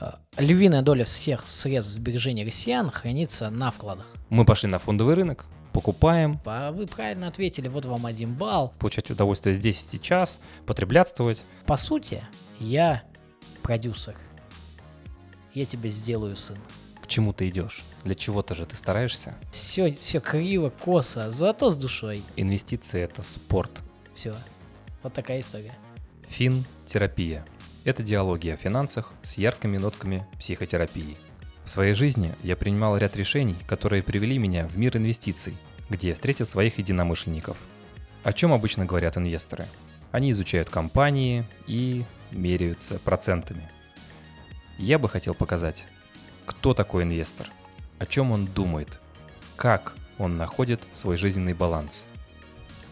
Э, львиная доля всех средств сбережения россиян хранится на вкладах. Мы пошли на фондовый рынок, покупаем. Вы правильно ответили, вот вам один балл. Получать удовольствие здесь и сейчас, потреблятствовать. По сути, я продюсер. Я тебе сделаю сын. К чему ты идешь? Для чего-то же ты стараешься? Все, все криво, косо, зато с душой. Инвестиции — это спорт. Все. Вот такая история. Фин-терапия. Это диалоги о финансах с яркими нотками психотерапии. В своей жизни я принимал ряд решений, которые привели меня в мир инвестиций, где я встретил своих единомышленников. О чем обычно говорят инвесторы? Они изучают компании и меряются процентами. Я бы хотел показать, кто такой инвестор, о чем он думает, как он находит свой жизненный баланс.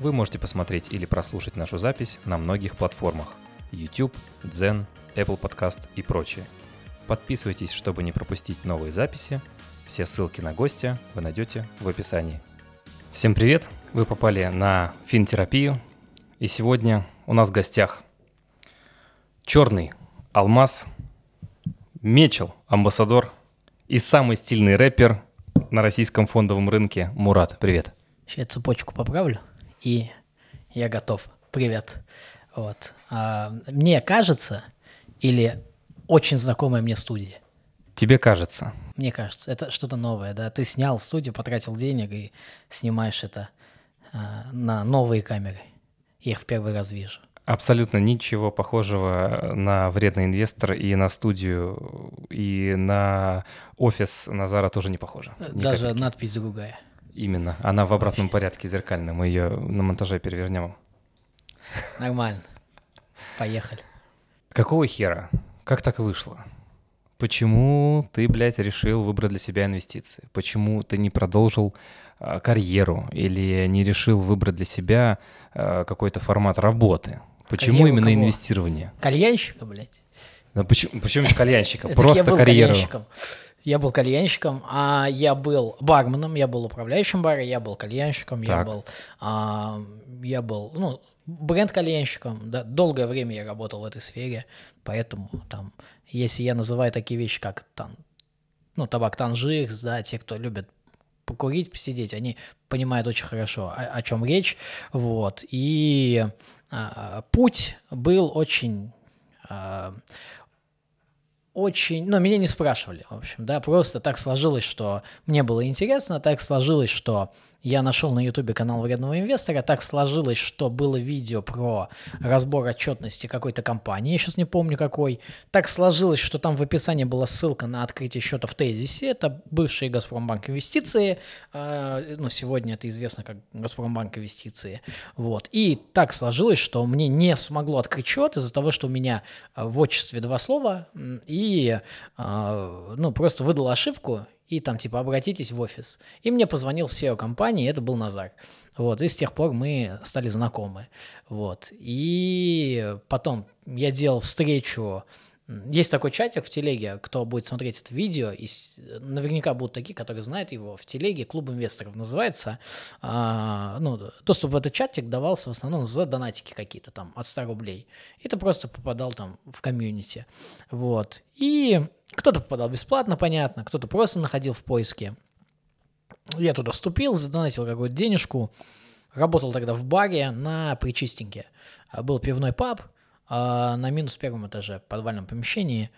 Вы можете посмотреть или прослушать нашу запись на многих платформах – YouTube, Zen, Apple Podcast и прочее. Подписывайтесь, чтобы не пропустить новые записи. Все ссылки на гостя вы найдете в описании. Всем привет! Вы попали на финтерапию. И сегодня у нас в гостях черный алмаз, Мечел, амбассадор и самый стильный рэпер на российском фондовом рынке Мурат. Привет. Сейчас я цепочку поправлю, и я готов. Привет. Вот. А, мне кажется, или очень знакомая мне студия. Тебе кажется? Мне кажется, это что-то новое, да. Ты снял студию, потратил денег и снимаешь это а, на новые камеры. Я их в первый раз вижу. Абсолютно ничего похожего на вредный инвестор и на студию, и на офис Назара тоже не похоже. Даже капельки. надпись другая. Именно. Она в обратном Вообще. порядке зеркальная. Мы ее на монтаже перевернем. Нормально. Поехали. Какого хера? Как так вышло? Почему ты, блядь, решил выбрать для себя инвестиции? Почему ты не продолжил э, карьеру или не решил выбрать для себя э, какой-то формат работы? Почему карьеру именно кого? инвестирование? Кальянщика, блядь. Ну, почему, почему кальянщика? Просто карьеру. Я был кальянщиком, а я был барменом, я был управляющим бара, я был кальянщиком, я был, а, я был, ну, бренд-кальянщиком. Да, долгое время я работал в этой сфере, поэтому там, если я называю такие вещи, как там, ну, табак Танжир, да, те, кто любят покурить, посидеть, они понимают очень хорошо, о, о чем речь, вот, и а, путь был очень, а, очень, ну, меня не спрашивали, в общем, да, просто так сложилось, что мне было интересно, так сложилось, что я нашел на ютубе канал вредного инвестора, так сложилось, что было видео про разбор отчетности какой-то компании, я сейчас не помню какой, так сложилось, что там в описании была ссылка на открытие счета в Тезисе, это бывший Газпромбанк инвестиции, э, ну, сегодня это известно как Газпромбанк инвестиции, вот, и так сложилось, что мне не смогло открыть счет из-за того, что у меня в отчестве два слова, и, э, ну, просто выдал ошибку, и там типа обратитесь в офис. И мне позвонил SEO компании, это был Назар. Вот, и с тех пор мы стали знакомы. Вот. И потом я делал встречу есть такой чатик в телеге, кто будет смотреть это видео, и наверняка будут такие, которые знают его, в телеге «Клуб инвесторов» называется. А, ну, доступ в этот чатик давался в основном за донатики какие-то там, от 100 рублей. И ты просто попадал там в комьюнити. Вот. И кто-то попадал бесплатно, понятно, кто-то просто находил в поиске. Я туда вступил, задонатил какую-то денежку, работал тогда в баре на Причистеньке. Был пивной паб, а, на минус первом этаже в подвальном помещении.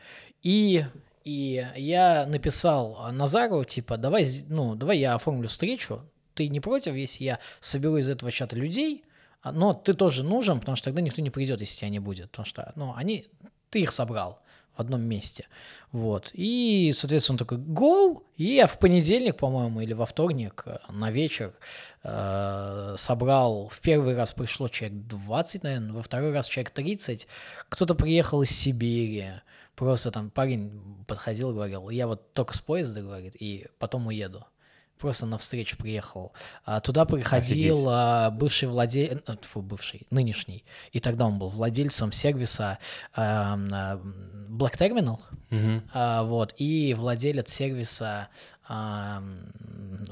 И, и я написал Назару, типа, давай, ну, давай я оформлю встречу. Ты не против, если я соберу из этого чата людей, а, но ты тоже нужен, потому что тогда никто не придет, если тебя не будет. Потому что, ну, они, ты их собрал одном месте. Вот. И, соответственно, он такой «Go!» И я в понедельник, по-моему, или во вторник э, на вечер э, собрал, в первый раз пришло человек 20, наверное, во второй раз человек 30. Кто-то приехал из Сибири, просто там парень подходил и говорил, я вот только с поезда, говорит, и потом уеду просто на встречу приехал. А, туда приходил а, бывший владелец, э, фу, бывший, нынешний, и тогда он был владельцем сервиса а, Black Terminal, угу. а, вот, и владелец сервиса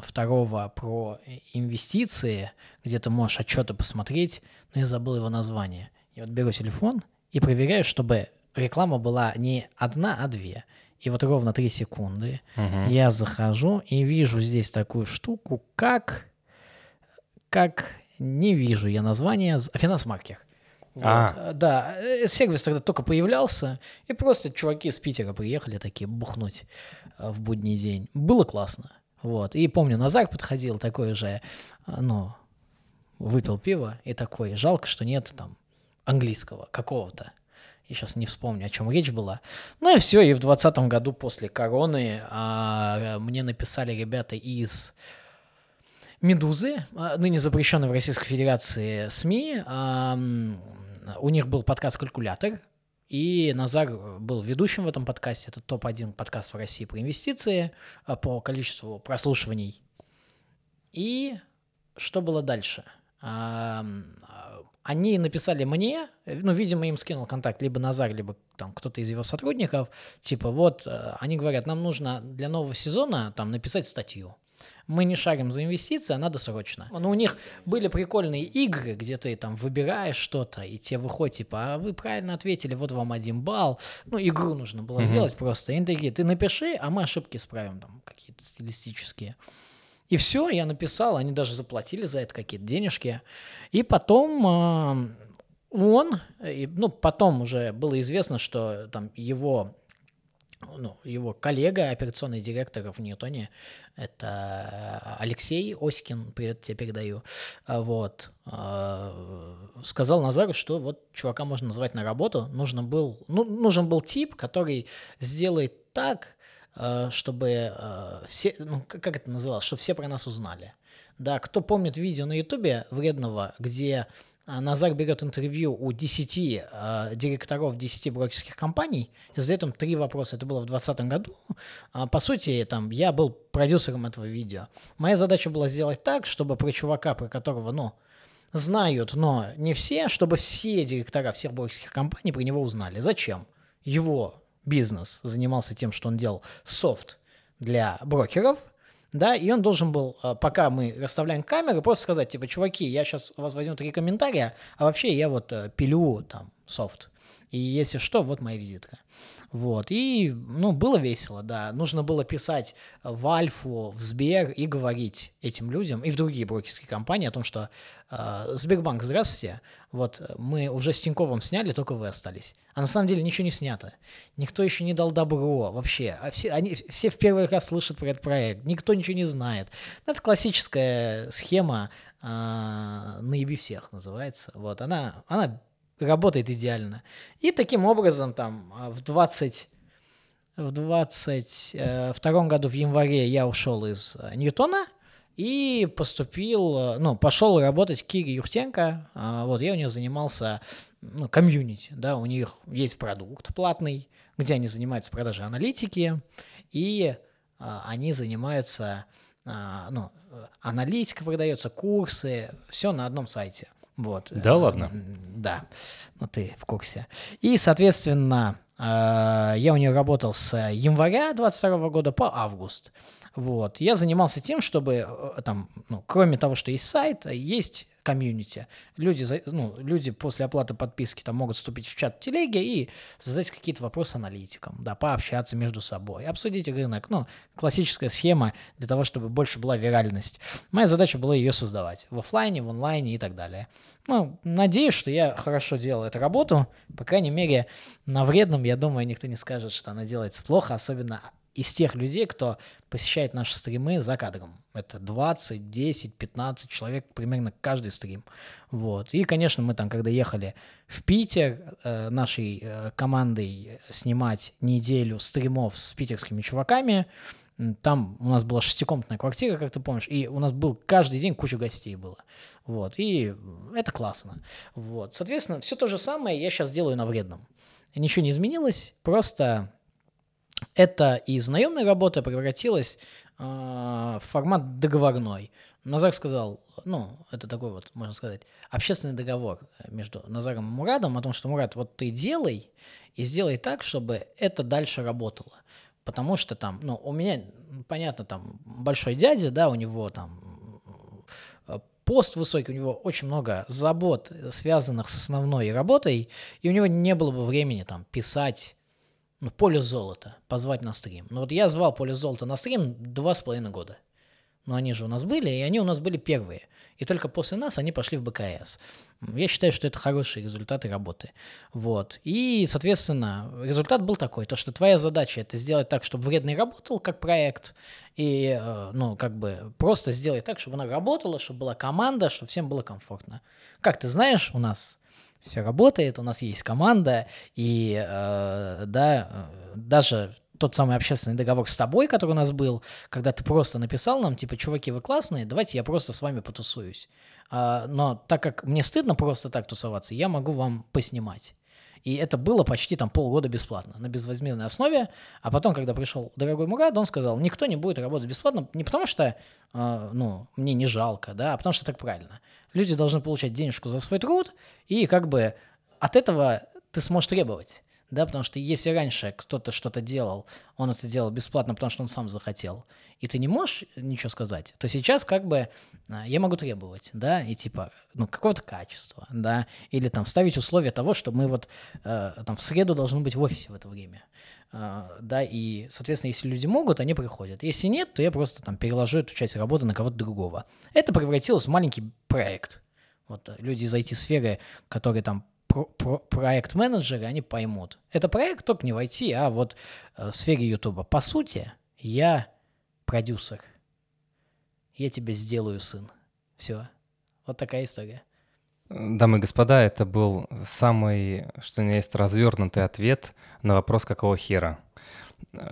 второго про инвестиции, где ты можешь отчеты посмотреть, но я забыл его название. Я вот беру телефон и проверяю, чтобы реклама была не одна, а две. И вот ровно три секунды Мгм. я захожу и вижу здесь такую штуку, как... Как... Не вижу я название. Финансмаркер. Вот. А. Да, э, сервис тогда только появлялся, и просто чуваки из Питера приехали такие бухнуть э, в будний день. Было классно. Вот. И помню, Назар подходил такой же, э, ну, выпил пиво и такой, жалко, что нет там английского какого-то. Я сейчас не вспомню, о чем речь была. Ну и все, и в 2020 году после короны а, мне написали ребята из Медузы, а, ныне запрещенной в Российской Федерации СМИ. А, У них был подкаст «Калькулятор», и Назар был ведущим в этом подкасте. Это топ-1 подкаст в России по инвестиции, а, по количеству прослушиваний. И что было дальше? Они написали мне, э, ну, видимо, им скинул контакт либо Назар, либо там кто-то из его сотрудников, типа, вот, э, они говорят, нам нужно для нового сезона там написать статью. Мы не шарим за инвестиции, а надо срочно. Но у них были прикольные игры, где ты там выбираешь что-то, и тебе выходит, типа, а вы правильно ответили, вот вам один балл. Ну, игру нужно было Мгм. сделать просто. И они такие, ты напиши, а мы ошибки исправим там какие-то стилистические. И все, я написал, они даже заплатили за это какие-то денежки. И потом а, он, ну, потом уже было известно, что там его, ну, его коллега, операционный директор в Ньютоне, это Алексей Оськин, привет тебе передаю, а, вот, а, сказал Назару, что вот чувака можно назвать на работу, нужно был, ну, нужен был тип, который сделает так, чтобы э, все, ну, как это называлось, чтобы все про нас узнали. Да, кто помнит видео на Ютубе вредного, где а, Назар берет интервью у 10 э, директоров 10 брокерских компаний и задает им три вопроса. Это было в 2020 году. А, по сути, там, я был продюсером этого видео. Моя задача была сделать так, чтобы про чувака, про которого, ну, знают, но не все, чтобы все директора всех брокерских компаний про него узнали. Зачем? Его бизнес занимался тем, что он делал софт для брокеров, да, и он должен был, а, пока мы расставляем камеры, просто сказать, типа, чуваки, я сейчас у вас возьму три комментария, а вообще я вот э, пилю там софт. И если что, вот моя визитка. Вот. И, ну, было весело, да. Нужно было писать в Альфу, в Сбер и говорить этим людям и в другие брокерские компании о том, что э, Сбербанк, здравствуйте, вот э, мы уже с Тиньковым сняли, только вы остались. А на самом деле ничего не снято. Никто еще не дал добро вообще. А все, они все в первый раз слышат про этот проект. Никто ничего не знает. Это классическая схема э, «Наеби всех» называется. Вот. Она, она работает идеально. И таким образом там а, в 20 в 22 году в январе я ушел из э, Ньютона и поступил, э, ну, пошел работать к Юхтенко. А, Вот, я у нее занимался ну, комьюнити, да, у них есть продукт платный, где они занимаются продажей аналитики, и а, они занимаются, ну, э, аналитика продается, курсы, все на одном сайте. Вот. Да Э, ладно? Да, ну ты в курсе. И, соответственно, э, я у нее работал с января 22 года по август. Вот. Я занимался тем, чтобы э, там, ну, кроме того, что есть сайт, есть комьюнити. Люди, ну, люди после оплаты подписки там могут вступить в чат телеги и задать какие-то вопросы аналитикам, да, пообщаться между собой, обсудить рынок. Ну, классическая схема для того, чтобы больше была виральность. Моя задача была ее создавать в оффлайне, в онлайне и так далее. Ну, надеюсь, что я хорошо делал эту работу. По крайней мере, на вредном, я думаю, никто не скажет, что она делается плохо, особенно из тех людей, кто посещает наши стримы за кадром. Это 20, 10, 15 человек примерно каждый стрим. Вот. И, конечно, мы там, когда ехали в Питер э, нашей э, командой снимать неделю стримов с питерскими чуваками, там у нас была шестикомнатная квартира, как ты помнишь, и у нас был каждый день куча гостей было. Вот. И это классно. Вот. Соответственно, все то же самое я сейчас делаю на вредном. Ничего не изменилось, просто это из наемной работы превратилось э, в формат договорной. Назар сказал, ну, это такой вот, можно сказать, общественный договор между Назаром и Мурадом о том, что, Мурад, вот ты делай, и сделай так, чтобы это дальше работало. Потому что там, ну, у меня, понятно, там, большой дядя, да, у него там э, пост высокий, у него очень много забот, связанных с основной работой, и у него не было бы времени там писать ну, поле золота, позвать на стрим. Но вот я звал поле золота на стрим два с половиной года. Но они же у нас были, и они у нас были первые. И только после нас они пошли в БКС. Я считаю, что это хорошие результаты работы. Вот. И, соответственно, результат был такой, то, что твоя задача это сделать так, чтобы вредный работал как проект, и, э, ну, как бы просто сделать так, чтобы она работала, чтобы была команда, чтобы всем было комфортно. Как ты знаешь, у нас все работает, у нас есть команда, и, э, да, даже тот самый общественный договор с тобой, который у нас был, когда ты просто написал нам, типа, чуваки, вы классные, давайте я просто с вами потусуюсь. А, но так как мне стыдно просто так тусоваться, я могу вам поснимать. И это было почти там полгода бесплатно, на безвозмездной основе. А потом, когда пришел дорогой Мурат, он сказал, никто не будет работать бесплатно, не потому что, э, ну, мне не жалко, да, а потому что так правильно. Люди должны получать денежку за свой труд, и как бы от этого ты сможешь требовать да, потому что если раньше кто-то что-то делал, он это делал бесплатно, потому что он сам захотел, и ты не можешь ничего сказать, то сейчас как бы а, я могу требовать, да, и типа, ну, какого-то качества, да, или там вставить условия того, что мы вот э, там в среду должны быть в офисе в это время, да, и, соответственно, если люди могут, они приходят, если нет, то я просто там переложу эту часть работы на кого-то другого. Это превратилось в маленький проект, вот э, люди из IT-сферы, которые там про, про, проект-менеджеры, они поймут. Это проект только не в IT, а вот э, в сфере Ютуба. По сути, я продюсер. Я тебя сделаю, сын. Все. Вот такая история. Дамы и господа, это был самый, что ни есть, развернутый ответ на вопрос, какого хера.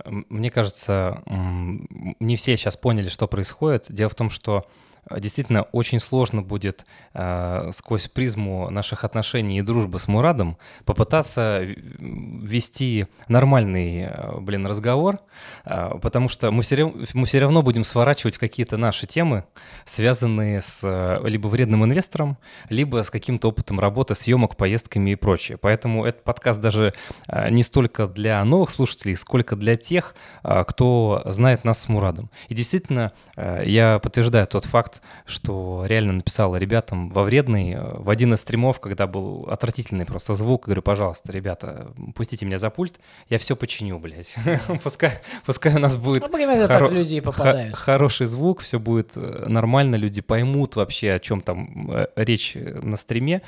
Мне кажется, не все сейчас поняли, что происходит. Дело в том, что действительно очень сложно будет э, сквозь призму наших отношений и дружбы с Мурадом попытаться вести нормальный, э, блин, разговор, э, потому что мы все, мы все равно будем сворачивать какие-то наши темы, связанные с э, либо вредным инвестором, либо с каким-то опытом работы, съемок, поездками и прочее. Поэтому этот подкаст даже э, не столько для новых слушателей, сколько для тех, э, кто знает нас с Мурадом. И действительно, э, я подтверждаю тот факт, факт, что реально написала ребятам во вредный, э, в один из стримов, когда был отвратительный просто звук, говорю, пожалуйста, ребята, пустите меня за пульт, я все починю, блядь. пускай, пускай у нас будет ну, хоро- так люди попадают. хороший звук, все будет э, нормально, люди поймут вообще, о чем там э, речь на стриме.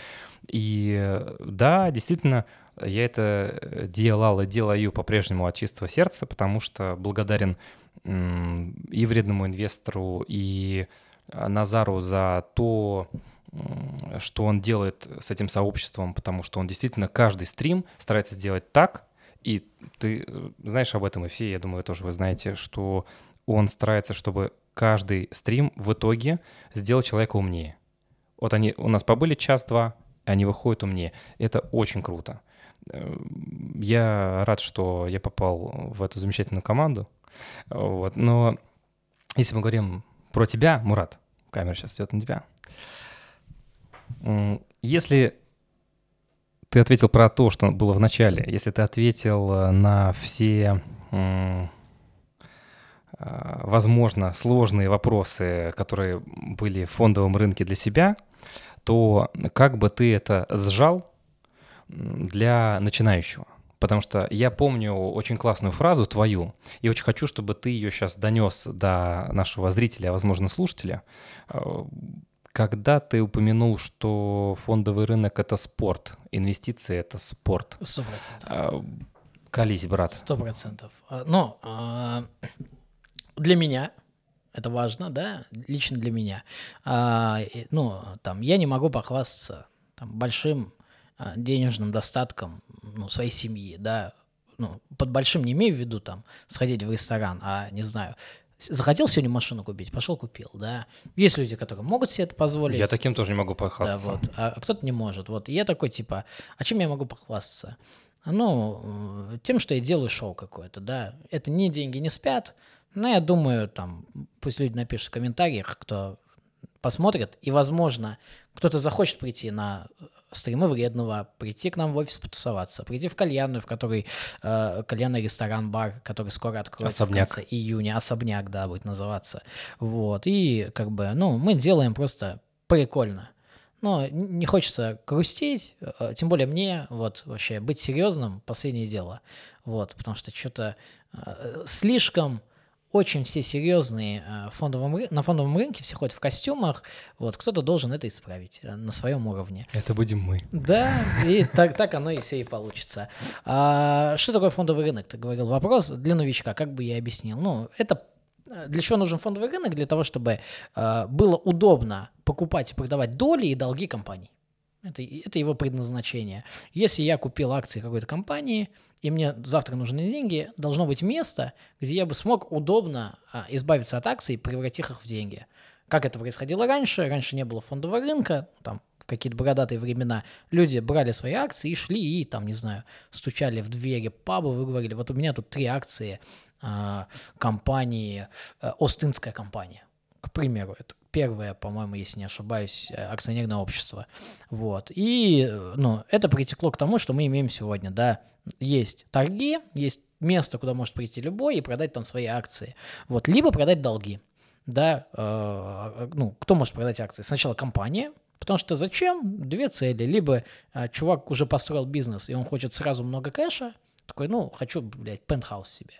И да, действительно, я это делал и делаю по-прежнему от чистого сердца, потому что благодарен и вредному инвестору, и Назару за то, что он делает с этим сообществом, потому что он действительно каждый стрим старается сделать так, и ты э, знаешь об этом, и все, я думаю, тоже вы знаете, что он старается, чтобы каждый стрим в итоге сделал человека умнее. Вот они у нас побыли час-два, они выходят умнее. Это очень круто. Э, я рад, что я попал в эту замечательную команду. Вот. Но если мы говорим про тебя, Мурат, камера сейчас идет на тебя. Если ты ответил про то, что было в начале, если ты ответил э, на все, э, возможно, сложные вопросы, которые были в фондовом рынке для себя, то как бы ты это сжал для начинающего? Потому что я помню очень классную фразу твою, и очень хочу, чтобы ты ее сейчас донес до нашего зрителя, а возможно слушателя. Э, когда ты упомянул, что фондовый рынок — это спорт, инвестиции — это спорт. Сто процентов. Э, колись, брат. Сто процентов. Э, но для меня это важно, да, лично для меня. Ну, там, я не могу похвастаться там, большим денежным достатком ну, своей семьи, да, ну, под большим не имею в виду там сходить в ресторан, а, не знаю, захотел сегодня машину купить, пошел купил, да. Есть люди, которые могут себе это позволить. Я таким тоже не могу похвастаться. Да, вот. А кто-то не может. Вот. И я такой, типа, а чем я могу похвастаться? Ну, тем, что я делаю шоу какое-то, да. Это не деньги не спят, но я думаю, там, пусть люди напишут в комментариях, кто посмотрит, и, возможно, кто-то захочет прийти на стримы вредного, прийти к нам в офис потусоваться, прийти в кальянную, в которой э, кальянный ресторан, бар, который скоро откроется особняк. в конце июня, особняк, да, будет называться. Вот, и как бы, ну, мы делаем просто прикольно. Но не хочется грустить, э, тем более мне, вот, вообще, быть серьезным – последнее дело. Вот, потому что что-то э, слишком очень все серьезные э, фондовом, на фондовом рынке, все ходят в костюмах, вот, кто-то должен это исправить на своем уровне. Это будем мы. Да, и так, так оно и все и получится. А, что такое фондовый рынок? Ты говорил вопрос для новичка, как бы я объяснил. Ну, это Э, для чего нужен фондовый рынок? Для того, чтобы э, было удобно покупать и продавать доли и долги компаний. Это, это его предназначение. Если я купил акции какой-то компании, и мне завтра нужны деньги, должно быть место, где я бы смог удобно а, избавиться от акций и превратить их в деньги. Как это происходило раньше? Раньше не было фондового рынка, там в какие-то бородатые времена люди брали свои акции и шли и там, не знаю, стучали в двери паба, вы говорили, вот у меня тут три акции а, компании, э, Остинская компания, к примеру, это первое, по-моему, если не ошибаюсь, э, акционерное общество. Вот. И ну, это притекло к тому, что мы имеем сегодня. Да, есть торги, есть место, куда может прийти любой и продать там свои акции. Вот. Либо продать долги. Да, э, ну, кто может продать акции? Сначала компания, потому что зачем? Две цели. Либо э, чувак уже построил бизнес, и он хочет сразу много кэша, такой, ну, хочу, блядь, пентхаус себе.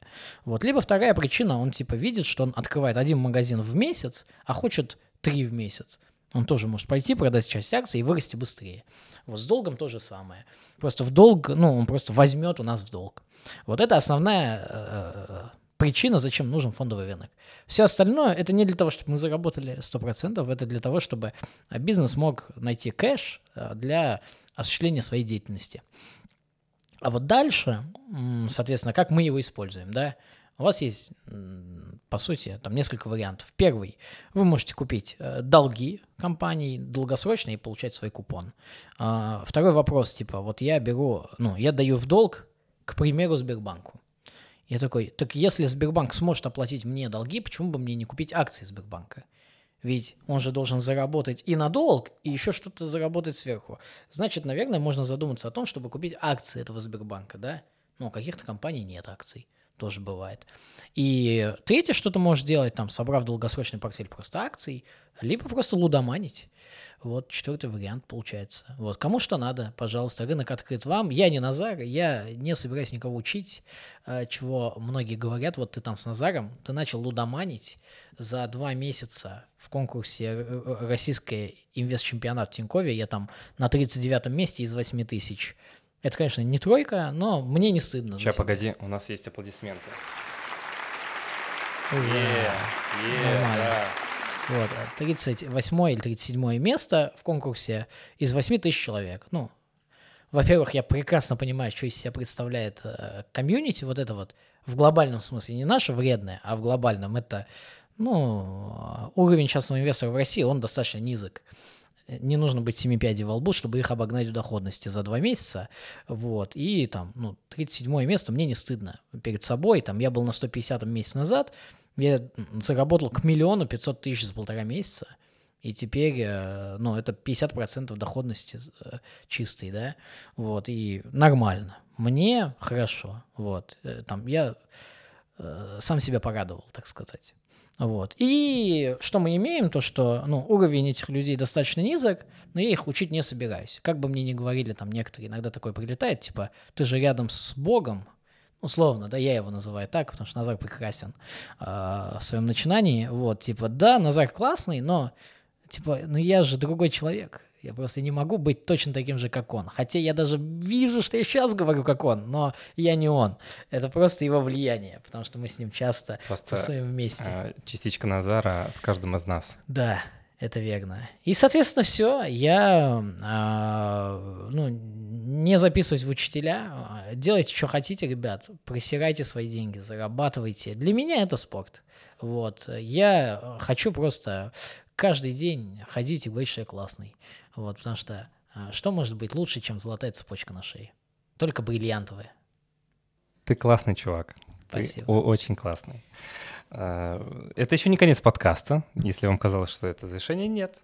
Вот. Либо вторая причина, он типа видит, что он открывает один магазин в месяц, а хочет три в месяц. Он тоже может пойти, продать часть акций и вырасти быстрее. Вот с долгом то же самое. Просто в долг, ну, он просто возьмет у нас в долг. Вот это основная э, причина, зачем нужен фондовый рынок. Все остальное это не для того, чтобы мы заработали 100%, это для того, чтобы бизнес мог найти кэш э, для осуществления своей деятельности. А вот дальше, соответственно, как мы его используем, да? У вас есть, по сути, там несколько вариантов. Первый, вы можете купить э, долги компании долгосрочные и получать свой купон. А, второй вопрос, типа, вот я беру, ну, я даю в долг, к примеру, Сбербанку. Я такой, так если Сбербанк сможет оплатить мне долги, почему бы мне не купить акции Сбербанка? Ведь он же должен заработать и на долг, и еще что-то заработать сверху. Значит, наверное, можно задуматься о том, чтобы купить акции этого Сбербанка, да? Ну, у каких-то компаний нет акций. Тоже бывает. И третье, что ты можешь делать, там, собрав долгосрочный портфель просто акций, либо просто лудоманить. Вот четвертый вариант получается. Вот кому что надо, пожалуйста, рынок открыт вам. Я не Назар, я не собираюсь никого учить, э, чего многие говорят. Вот ты там с Назаром, ты начал лудоманить за два месяца в конкурсе э, э, российской инвест-чемпионат в Тинькове. Я там на 39 месте из 8 тысяч. Это, конечно, не тройка, но мне не стыдно. Сейчас, погоди, у нас есть аплодисменты. Ура. Yeah, yeah, Нормально. Вот, 38 или 37 место в конкурсе из 8 тысяч человек. Ну, во-первых, я прекрасно понимаю, что из себя представляет э, комьюнити, вот это вот в глобальном смысле, не наше вредное, а в глобальном это, ну, уровень частного инвестора в России, он достаточно низок. Не нужно быть семи пядей во лбу, чтобы их обогнать в доходности за два месяца. Вот. И там, ну, 37 место мне не стыдно перед собой. Там я был на 150 месяц назад, я заработал к миллиону 500 тысяч за полтора месяца, и теперь, э, ну, это 50% доходности э, чистой, да, вот, и нормально. Мне хорошо, вот, э, там, я сам себя порадовал, так сказать. Вот. И что мы имеем, то что ну, уровень этих людей достаточно низок, но я их учить не собираюсь. Как бы мне ни говорили, там некоторые иногда такое прилетает, типа, ты же рядом с Богом, условно, да, я его называю так, потому что Назар прекрасен э, в своем начинании, вот, типа, да, Назар классный, но, типа, ну я же другой человек, я просто не могу быть точно таким же, как он. Хотя я даже вижу, что я сейчас говорю, как он, но я не он. Это просто его влияние, потому что мы с ним часто просто тусуем вместе. Э, частичка Назара с каждым из нас. Да, это верно. И, соответственно, все. Я э, ну, не записываюсь в учителя. Делайте, что хотите, ребят. Присирайте свои деньги, зарабатывайте. Для меня это спорт. Вот. Я хочу просто каждый день ходить и говорить, что я классный. Вот, потому что а, что может быть лучше, чем золотая цепочка на шее? Только бриллиантовая. Ты классный чувак. Спасибо. Ты очень классный. Э, это еще не конец подкаста, если вам казалось, что это завершение, нет.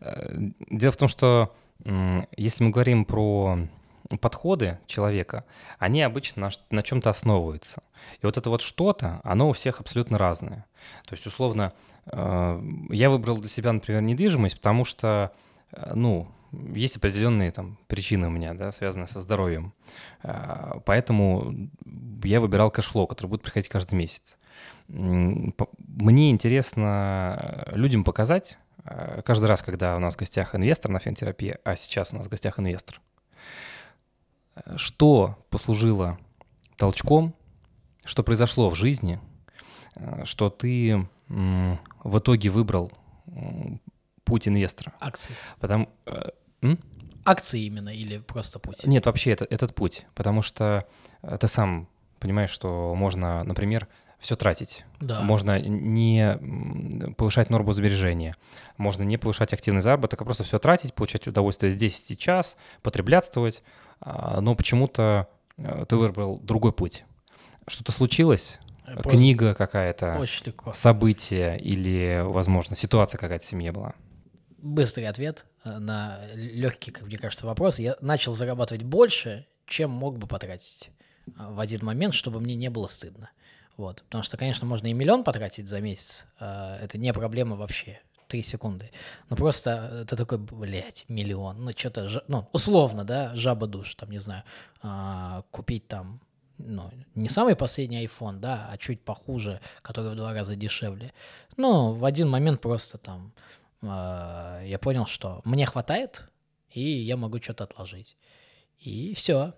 Э, дело в том, что если мы говорим про подходы человека, они обычно на, на чем-то основываются. И вот это вот что-то, оно у всех абсолютно разное. То есть, условно, я выбрал для себя, например, недвижимость, потому что, э, ну, есть определенные там причины у меня, да, связанные со здоровьем. Э, поэтому я выбирал cash flow, который будет приходить каждый месяц. Мне интересно людям показать, каждый раз, когда у нас в гостях инвестор на финтерапии, а сейчас у нас в гостях инвестор, что послужило толчком, что произошло в жизни, что ты в итоге выбрал путь инвестора. Акции. Потому, э, Акции именно или просто путь? Нет, вообще это, этот путь, потому что э, ты сам понимаешь, что можно, например, все тратить. Да. Можно не повышать норму сбережения, можно не повышать активный заработок, а просто все тратить, получать удовольствие здесь сейчас, потреблятствовать, а, но почему-то э, ты выбрал другой путь. Что-то случилось? Просто Книга какая-то, событие или, возможно, ситуация какая-то в семье была? Быстрый ответ э, на легкий, как мне кажется, вопрос. Я начал зарабатывать больше, чем мог бы потратить э, в один момент, чтобы мне не было стыдно. Вот. Потому что, конечно, можно и миллион потратить за месяц. Это не проблема вообще. 3 секунды. Ну просто ты такой, блядь, миллион. Ну что-то, ну условно, да, жаба душ, там, не знаю, а, купить там ну, не самый последний iPhone, да, а чуть похуже, который в два раза дешевле. Ну, в один момент просто там э, я понял, что мне хватает, и я могу что-то отложить. И все.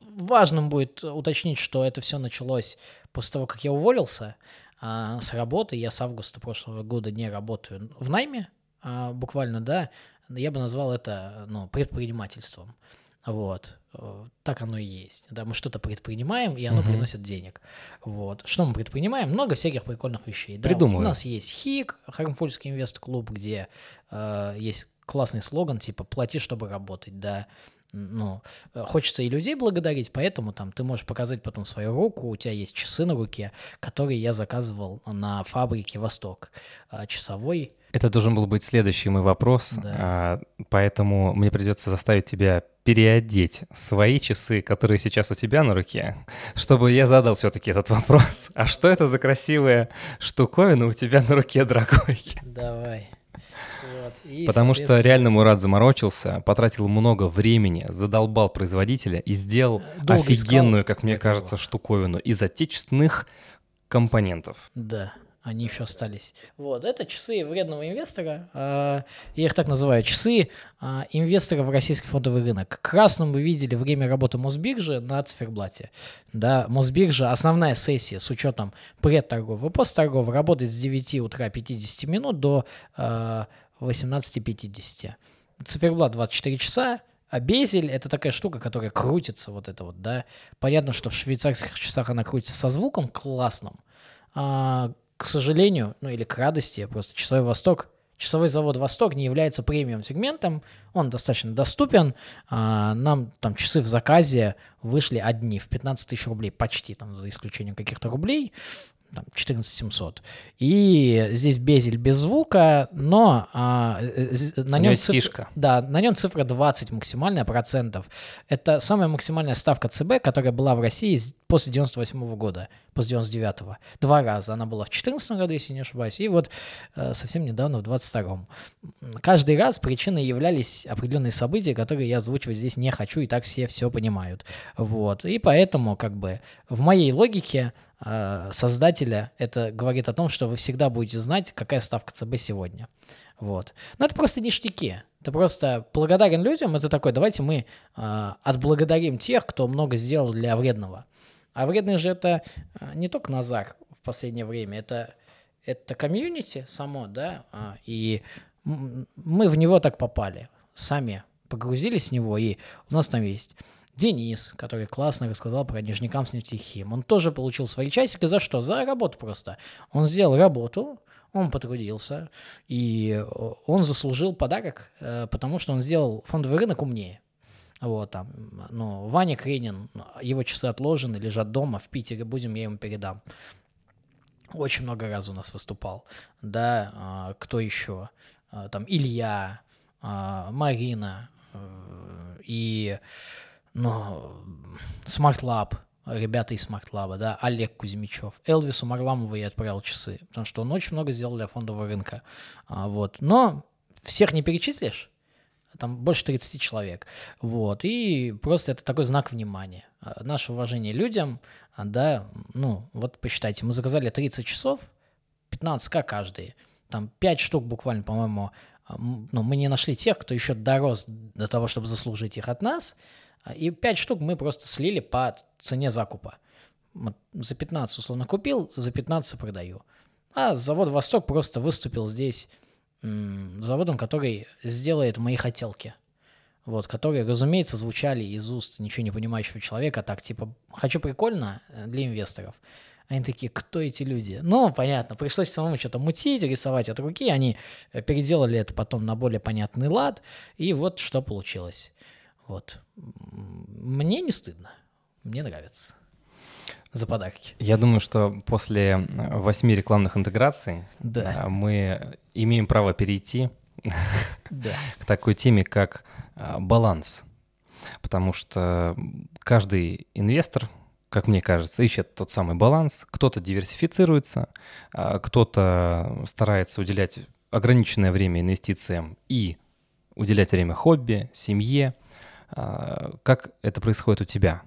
Важным будет уточнить, что это все началось после того, как я уволился а, с работы. Я с августа прошлого года не работаю в найме, а, буквально, да. Я бы назвал это ну, предпринимательством. Вот. Так оно и есть. Да, мы что-то предпринимаем, и оно угу. приносит денег. Вот. Что мы предпринимаем? Много всяких прикольных вещей. Да, У нас есть ХИК, Хармфульский инвест-клуб, где э, есть классный слоган, типа «плати, чтобы работать», да ну, э, хочется и людей благодарить, поэтому там ты можешь показать потом свою руку, у тебя есть часы на руке, которые я заказывал на фабрике «Восток», а, часовой. Это должен был быть следующий мой вопрос, да. А, поэтому мне придется заставить тебя переодеть свои часы, которые сейчас у тебя на руке, чтобы я задал все-таки этот вопрос. А что это за красивая штуковина у тебя на руке, дорогой? Давай. И, Потому что реально Мурат заморочился, потратил много времени, задолбал производителя и сделал Долго офигенную, как мне кажется, штуковину из отечественных компонентов. Да они еще остались. Вот, это часы вредного инвестора. А, я их так называю, часы а, инвестора в российский фондовый рынок. Красным вы видели время работы Мосбиржи на циферблате. Да, Мосбиржа, основная сессия с учетом предторговой и постторговой работает с 9 утра 50 минут до а, 18.50. Циферблат 24 часа, а безель — это такая штука, которая крутится, вот это вот, да. Понятно, что в швейцарских часах она крутится со звуком классным, а, к сожалению, ну или к радости, просто часовой Восток, часовой завод Восток не является премиум сегментом, он достаточно доступен, а, нам там часы в заказе вышли одни в 15 тысяч рублей, почти там за исключением каких-то рублей, там, 14700. И здесь безель без звука, но а, на нем цифра, фишка. Да, на нем цифра 20 максимальная процентов. Это самая максимальная ставка ЦБ, которая была в России после 98 -го года, после 99-го. Два раза. Она была в 2014 году, если не ошибаюсь, и вот э, совсем недавно в 22-м. Каждый раз причиной являлись определенные события, которые я озвучивать здесь не хочу, и так все все понимают. Вот. И поэтому, как бы, в моей логике э, создателя это говорит о том, что вы всегда будете знать, какая ставка ЦБ сегодня. Вот. Но это просто ништяки. Это просто благодарен людям. Это такой, давайте мы э, отблагодарим тех, кто много сделал для вредного. А вредный же это э, не только Назар в последнее время, это, это комьюнити само, да, а, и мы в него так попали, сами погрузились в него, и у нас там есть Денис, который классно рассказал про Нижнекам с нефтехим. Он тоже получил свои часики. За что? За работу просто. Он сделал работу, он потрудился, и он заслужил подарок, э, потому что он сделал фондовый рынок умнее. Вот там, ну, Ваня Кренин, его часы отложены, лежат дома, в Питере будем, я ему передам. Очень много раз у нас выступал. Да, а, кто еще? Там Илья, Марина, Э, и, ну, Smart Lab, ребята из Smart Lab, да, Олег Кузьмичев. Элвису Марламову я отправил часы, потому что он очень много сделал для фондового рынка. А, вот. Но всех не перечислишь, там больше 30 человек. Вот. И просто это такой знак внимания. А, наше уважение людям, а, да, ну, вот посчитайте, мы заказали 30 часов, 15к каждый. Там 5 штук буквально, по-моему, ну, мы не нашли тех, кто еще дорос до того, чтобы заслужить их от нас, и 5 штук мы просто слили по цене закупа. За 15 условно купил, за 15 продаю. А завод «Восток» просто выступил здесь заводом, который сделает мои хотелки. Вот, которые, разумеется, звучали из уст ничего не понимающего человека, так, типа, хочу прикольно э, для инвесторов. Они такие, кто эти люди? Ну, понятно, пришлось самому что-то мутить, рисовать от руки. Они э, переделали это потом на более понятный лад, и вот что получилось. Вот. Мне не стыдно. Мне нравится. За подарки. Я думаю, что после э, восьми рекламных интеграций да. Э, мы имеем право перейти да. к такой теме, как э, баланс. Потому что каждый инвестор, как мне кажется, ищет тот самый баланс. Кто-то диверсифицируется, кто-то старается уделять ограниченное время инвестициям и уделять время хобби, семье. А, как это происходит у тебя?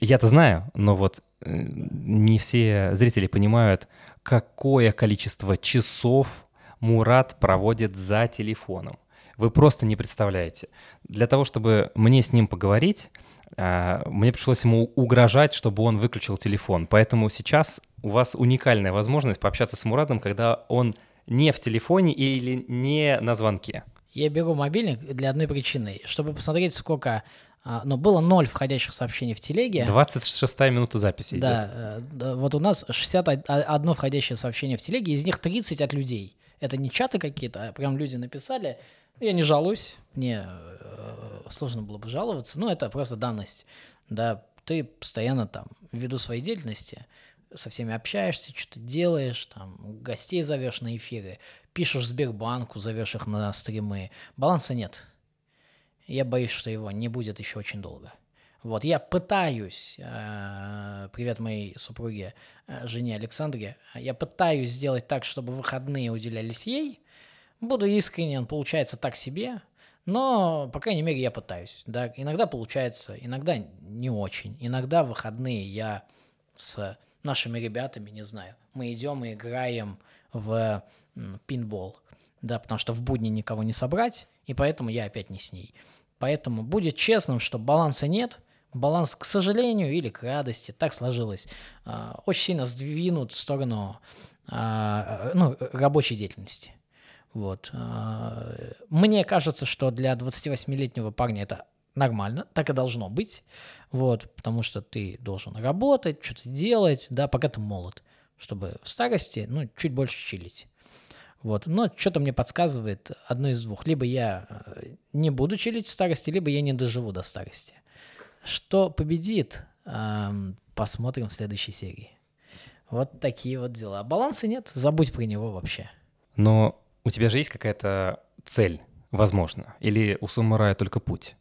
Я-то знаю, но вот э, не все зрители понимают, какое количество часов Мурат проводит за телефоном. Вы просто не представляете. Для того, чтобы мне с ним поговорить, а, мне пришлось ему угрожать, чтобы он выключил телефон. Поэтому сейчас у вас уникальная возможность пообщаться с Муратом, когда он не в телефоне или не на звонке. Я беру мобильник для одной причины, чтобы посмотреть, сколько а, но было ноль входящих сообщений в телеге. 26 минута записи да, идет. Э, да, вот у нас 61 входящее сообщение в телеге, из них 30 от людей. Это не чаты какие-то, а прям люди написали. Я не жалуюсь, мне э, сложно было бы жаловаться, но это просто данность. Да, ты постоянно там, ввиду своей деятельности, со всеми общаешься, что-то делаешь, там, гостей зовешь на эфиры, пишешь Сбербанку, зовешь их на стримы. Баланса нет. Я боюсь, что его не будет еще очень долго. Вот, я пытаюсь, э, привет моей супруге, э, жене Александре, я пытаюсь сделать так, чтобы выходные уделялись ей. Буду искренен, получается так себе, но, по крайней мере, я пытаюсь. Да, иногда получается, иногда не очень. Иногда выходные я с нашими ребятами, не знаю, мы идем и играем в пинбол, да, потому что в будни никого не собрать, и поэтому я опять не с ней. Поэтому будет честным, что баланса нет, баланс, к сожалению, или к радости, так сложилось, а, очень сильно сдвинут в сторону а, ну, рабочей деятельности. Вот. А, мне кажется, что для 28-летнего парня это нормально, так и должно быть, вот, потому что ты должен работать, что-то делать, да, пока ты молод, чтобы в старости, ну, чуть больше чилить. Вот. Но что-то мне подсказывает одно из двух. Либо я э, не буду чилить в старости, либо я не доживу до старости. Что победит, эм, посмотрим в следующей серии. Вот такие вот дела. Баланса нет, забудь про него вообще. Но у тебя же есть какая-то цель, возможно, или у самурая только путь?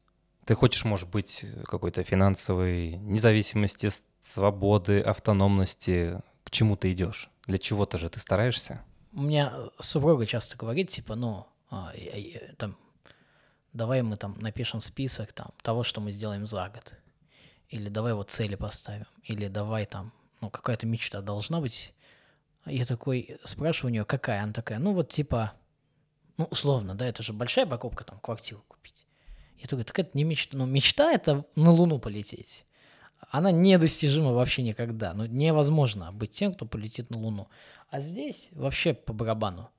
Ты хочешь, может быть, какой-то финансовой независимости, свободы, автономности. К чему ты идешь? Для чего-то же ты стараешься? У меня супруга часто говорит, типа, ну, а, я, я, там, давай мы там напишем список там, того, что мы сделаем за год. Или давай вот цели поставим. Или давай там, ну, какая-то мечта должна быть. Я такой спрашиваю у нее, какая? Она такая, ну, вот типа, ну, условно, да, это же большая покупка, там, квартиру купить. Я такой, так это не мечта. Ну, мечта — это на Луну полететь. Она недостижима вообще никогда. Ну, невозможно быть тем, кто полетит на Луну. А здесь вообще по барабану.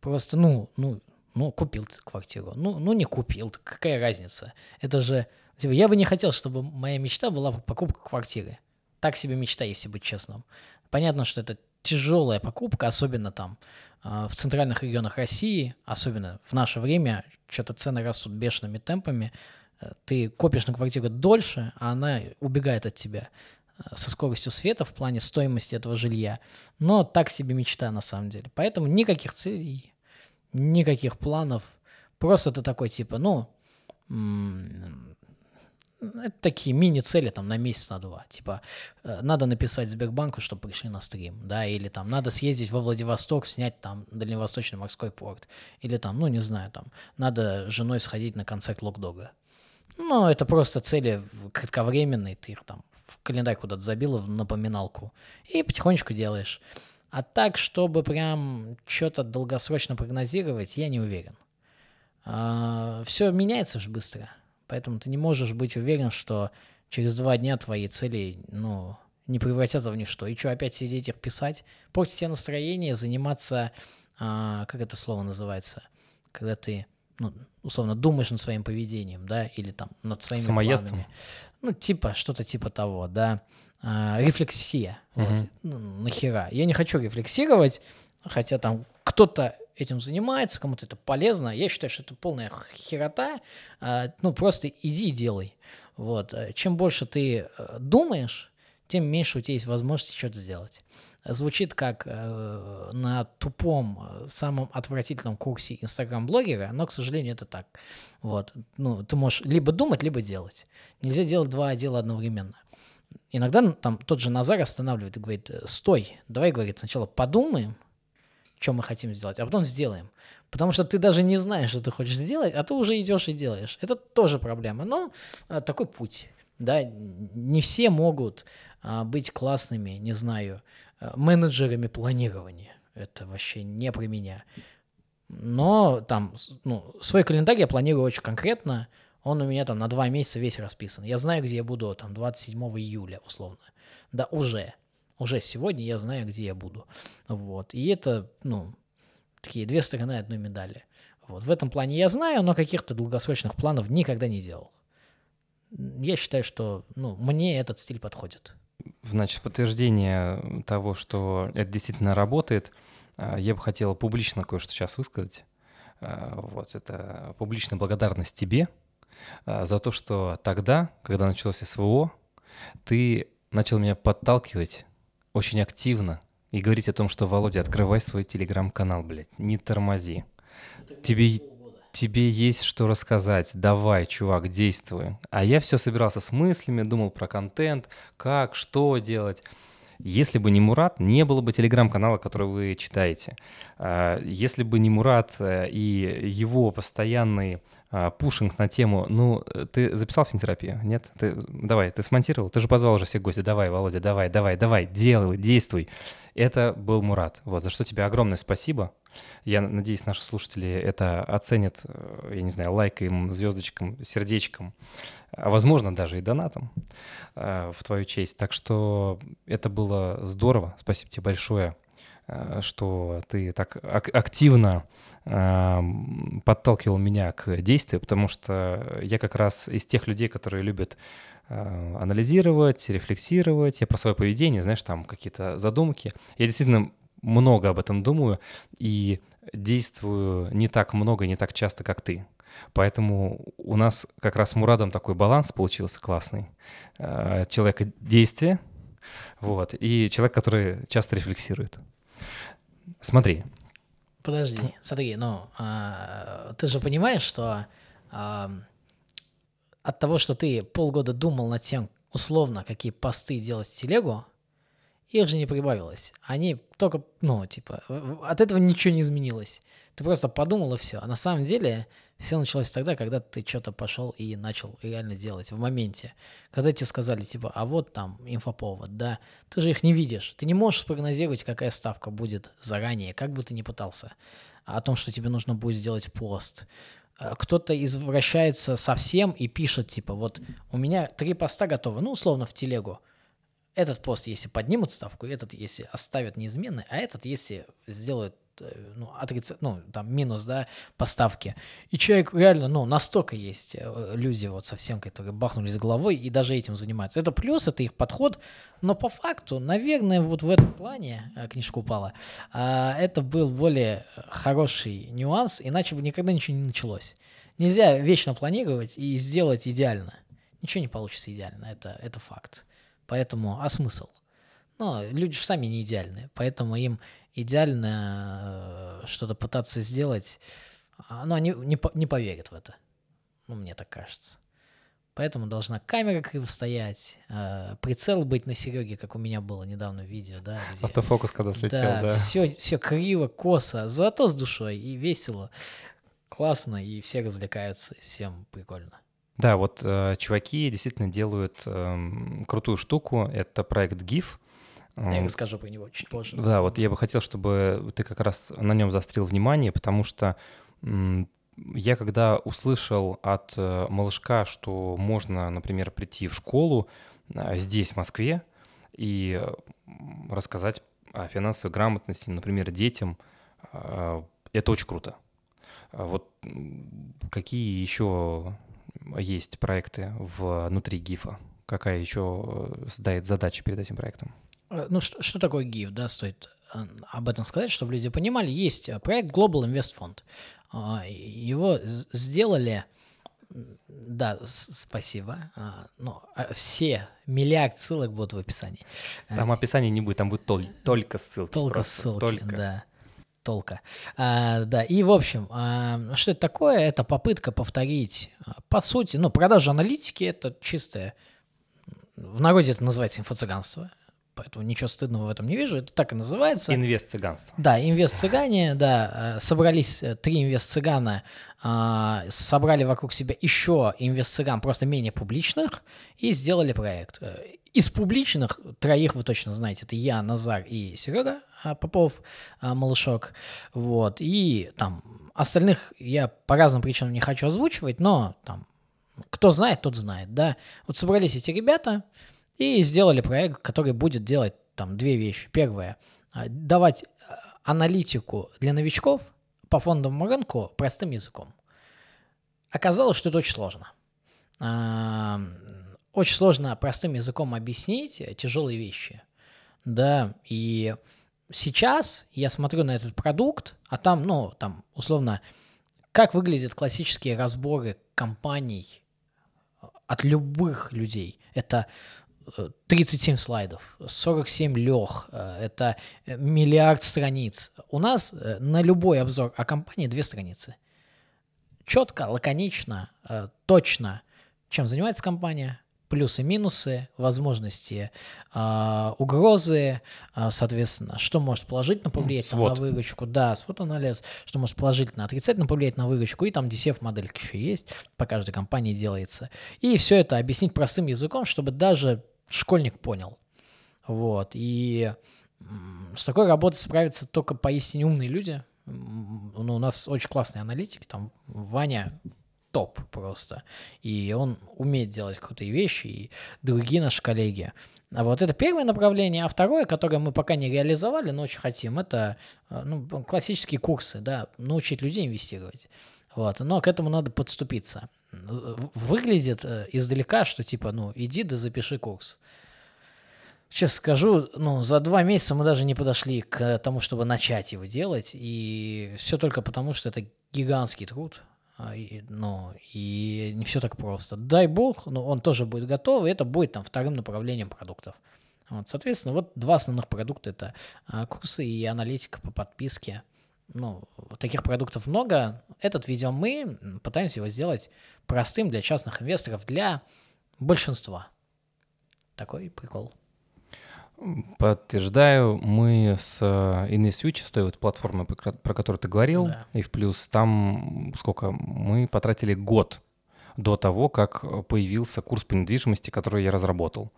Просто, ну, ну, ну, купил ты квартиру. Ну, ну, не купил. Какая разница? Это же... Типа, я бы не хотел, чтобы моя мечта была покупка квартиры. Так себе мечта, если быть честным. Понятно, что это тяжелая покупка, особенно там а, в центральных регионах России, особенно в наше время, что-то цены растут бешеными темпами, э, ты копишь на квартиру дольше, а она убегает от тебя э, со скоростью света в плане стоимости этого жилья. Но так себе мечта на самом деле. Поэтому никаких целей, никаких планов. Просто ты такой типа, ну, это такие мини-цели там на месяц, на два. Типа, э, надо написать Сбербанку, чтобы пришли на стрим, да, или там надо съездить во Владивосток, снять там Дальневосточный морской порт, или там, ну, не знаю, там, надо женой сходить на концерт Локдога. Ну, это просто цели кратковременные, ты их там в календарь куда-то забил, в напоминалку, и потихонечку делаешь. А так, чтобы прям что-то долгосрочно прогнозировать, я не уверен. А, все меняется же быстро. Поэтому ты не можешь быть уверен, что через два дня твои цели, ну, не превратятся в ничто. И что, опять сидеть их писать? Портить себе настроение, заниматься, а, как это слово называется, когда ты, ну, условно, думаешь над своим поведением, да, или там над своими Самоедством. планами. Ну, типа, что-то типа того, да. А, рефлексия. Угу. Вот. Ну, нахера? Я не хочу рефлексировать, хотя там кто-то этим занимается, кому-то это полезно. Я считаю, что это полная херота. А, ну, просто иди и делай. Вот. Чем больше ты э, думаешь, тем меньше у тебя есть возможности что-то сделать. Звучит как э, на тупом, э, самом отвратительном курсе инстаграм-блогера, но, к сожалению, это так. Вот. Ну, ты можешь либо думать, либо делать. Нельзя делать два дела одновременно. Иногда там тот же Назар останавливает и говорит, стой, давай, говорит, сначала подумаем, что мы хотим сделать, а потом сделаем. Потому что ты даже не знаешь, что ты хочешь сделать, а ты уже идешь и делаешь. Это тоже проблема. Но а, такой путь. Да, не все могут а, быть классными, не знаю, а, менеджерами планирования. Это вообще не про меня. Но там, ну, свой календарь я планирую очень конкретно. Он у меня там на два месяца весь расписан. Я знаю, где я буду там 27 июля, условно. Да, уже. Уже сегодня я знаю, где я буду. Вот. И это, ну, такие две стороны одной медали. Вот. В этом плане я знаю, но каких-то долгосрочных планов никогда не делал. Я считаю, что ну, мне этот стиль подходит. Значит, подтверждение того, что это действительно работает, а, я бы хотел публично кое-что сейчас высказать. А, вот это публичная благодарность тебе а, за то, что тогда, когда началось СВО, ты начал меня подталкивать очень активно и говорить о том, что, Володя, открывай свой телеграм-канал, блядь, не тормози. Тебе, тебе есть что рассказать, давай, чувак, действуй. А я все собирался с мыслями, думал про контент, как, что делать. Если бы не Мурат, не было бы телеграм-канала, который вы читаете. А, если бы не Мурат э, и его постоянный а, пушинг на тему, ну, ты записал финтерапию? Нет? Ты, давай, ты смонтировал? Ты же позвал уже всех гостей. Давай, Володя, давай, давай, давай, делай, действуй. Это был Мурат. Вот, за что тебе огромное спасибо. Я надеюсь, наши слушатели это оценят, э, я не знаю, лайком, звездочком, сердечком, а возможно даже и донатом э, в твою честь. Так что это было здорово. Спасибо тебе большое. Э, что ты так активно подталкивал меня к действию, потому что я как раз из тех людей, которые любят анализировать, рефлексировать. Я про свое поведение, знаешь, там какие-то задумки. Я действительно много об этом думаю и действую не так много, не так часто, как ты. Поэтому у нас как раз с Мурадом такой баланс получился классный. Э, человека действия, вот, и человек, который часто рефлексирует. Смотри. Подожди, смотри, ну, а, ты же понимаешь, что а, от того, что ты полгода думал над тем, условно, какие посты делать в телегу, их же не прибавилось. Они только, ну, типа, от этого ничего не изменилось. Ты просто подумал и все. А на самом деле все началось тогда, когда ты что-то пошел и начал реально делать в моменте. Когда тебе сказали, типа, а вот там инфоповод, да, ты же их не видишь. Ты не можешь спрогнозировать, какая ставка будет заранее, как бы ты ни пытался. О том, что тебе нужно будет сделать пост. А кто-то извращается совсем и пишет, типа, вот у меня три поста готовы, ну, условно, в телегу. Этот пост, если поднимут ставку, этот, если оставят неизменный, а этот, если сделают Э, ну, отрица... ну, там, минус, да, поставки. И человек реально, ну, настолько есть э, люди вот совсем, которые бахнулись головой и даже этим занимаются. Это плюс, это их подход, но по факту, наверное, вот в этом плане, э, книжка упала, а, это был более хороший нюанс, иначе бы никогда ничего не началось. Нельзя вечно планировать и сделать идеально. Ничего не получится идеально, это, это факт. Поэтому, а смысл? Но люди же сами не идеальны, поэтому им идеально э, что-то пытаться сделать, а, но они не, не поверят в это. Ну, мне так кажется. Поэтому должна камера криво стоять, э, прицел быть на Сереге, как у меня было недавно в видео, да. Где, Автофокус когда слетел, да, да. Все, все криво, косо, зато с душой и весело, классно, и все развлекаются, всем прикольно. Да, вот э, чуваки действительно делают эм, крутую штуку. Это проект GIF. Я Эм, расскажу про него чуть позже. Да, вот я бы хотел, чтобы ты как раз на нем заострил внимание, потому что я когда услышал от э, малышка, что можно, например, прийти в школу э, здесь, в Москве, и э, рассказать о финансовой грамотности, например, детям, э, это очень круто. А Вот какие еще есть проекты внутри ГИФа? Какая еще э, стоит задача перед этим проектом? Э, Ну, что, что такое GIF, да, стоит э, об этом сказать, чтобы люди понимали. Есть проект Global Invest Fund. А, Его сделали, да, спасибо, ну, все, миллиард ссылок будут в описании. Там описания не будет, там будет тол- только ссылки. Только просто, ссылки, только. да. Толка. А, да, и в общем, а, что это такое? Это попытка повторить, а, по сути, ну, продажа аналитики — это чистое, в народе это называется инфо-цыганство, поэтому ничего стыдного в этом не вижу, это так и называется. Инвест-цыганство. Да, инвест-цыгане, да, э, собрались э, три инвест-цыгана, а, собрали вокруг себя еще инвест-цыган, просто менее публичных, и сделали проект. Из публичных, троих вы точно знаете, это я, Назар и Серега а, Попов, а, малышок, вот, и там остальных я по разным причинам не хочу озвучивать, но там кто знает, тот знает, да. Вот собрались эти ребята и сделали проект, который будет делать там две вещи. Первое, а, давать аналитику для новичков по фондовому рынку простым языком. Оказалось, что это очень сложно. Очень сложно простым языком объяснить э, тяжелые вещи. Да, и сейчас я смотрю на этот продукт, а там, ну, там, условно, как выглядят классические разборы компаний от любых людей. Это э, 37 слайдов, 47 лег, э, это э, миллиард страниц. У нас э, на любой обзор о компании две страницы. Четко, лаконично, э, точно, чем занимается компания, плюсы, минусы, возможности, а, угрозы, а, соответственно, что может положительно повлиять там на выручку, да, свод-анализ, что может положительно, отрицательно повлиять на выручку, и там DCF-моделька еще есть, по каждой компании делается. И все это объяснить простым языком, чтобы даже школьник понял. Вот, и с такой работой справятся только поистине умные люди. Ну, у нас очень классные аналитики, там Ваня топ просто. И он умеет делать крутые вещи, и другие наши коллеги. А вот это первое направление, а второе, которое мы пока не реализовали, но очень хотим, это э, ну, классические курсы, да, научить людей инвестировать. Вот. Но к этому надо подступиться. Выглядит э, издалека, что типа, ну, иди да запиши курс. Честно скажу, ну, за два месяца мы даже не подошли к тому, чтобы начать его делать, и все только потому, что это гигантский труд, ну, и не все так просто. Дай бог, ну, он тоже будет готов, и это будет там вторым направлением продуктов. Вот, соответственно, вот два основных продукта — это а, курсы и аналитика по подписке. Ну, таких продуктов много. Этот видео мы пытаемся его сделать простым для частных инвесторов, для большинства. Такой прикол. Подтверждаю, мы с э, InvestFuture, с той вот платформой, про ко- про которую ты говорил, Да. и в плюс там сколько? Мы потратили год до того, как появился курс по недвижимости, который я разработал.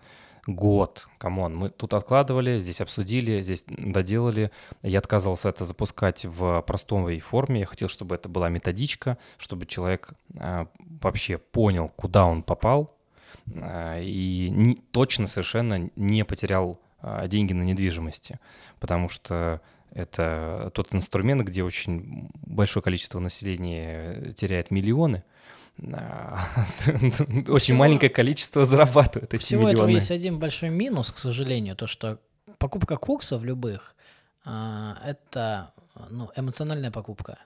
Год, come on. Мы тут откладывали, здесь обсудили, здесь доделали. Я отказывался это запускать в простой форме. Я хотел, чтобы это была методичка, чтобы человек а, вообще понял, куда он попал, а, и не- точно совершенно не потерял деньги на недвижимости, потому что это тот инструмент, где очень большое количество населения теряет миллионы, а, очень маленькое количество зарабатывает эти Всего этого миллионы. есть один большой минус, к сожалению, то что покупка курсов любых а, это ну, эмоциональная покупка.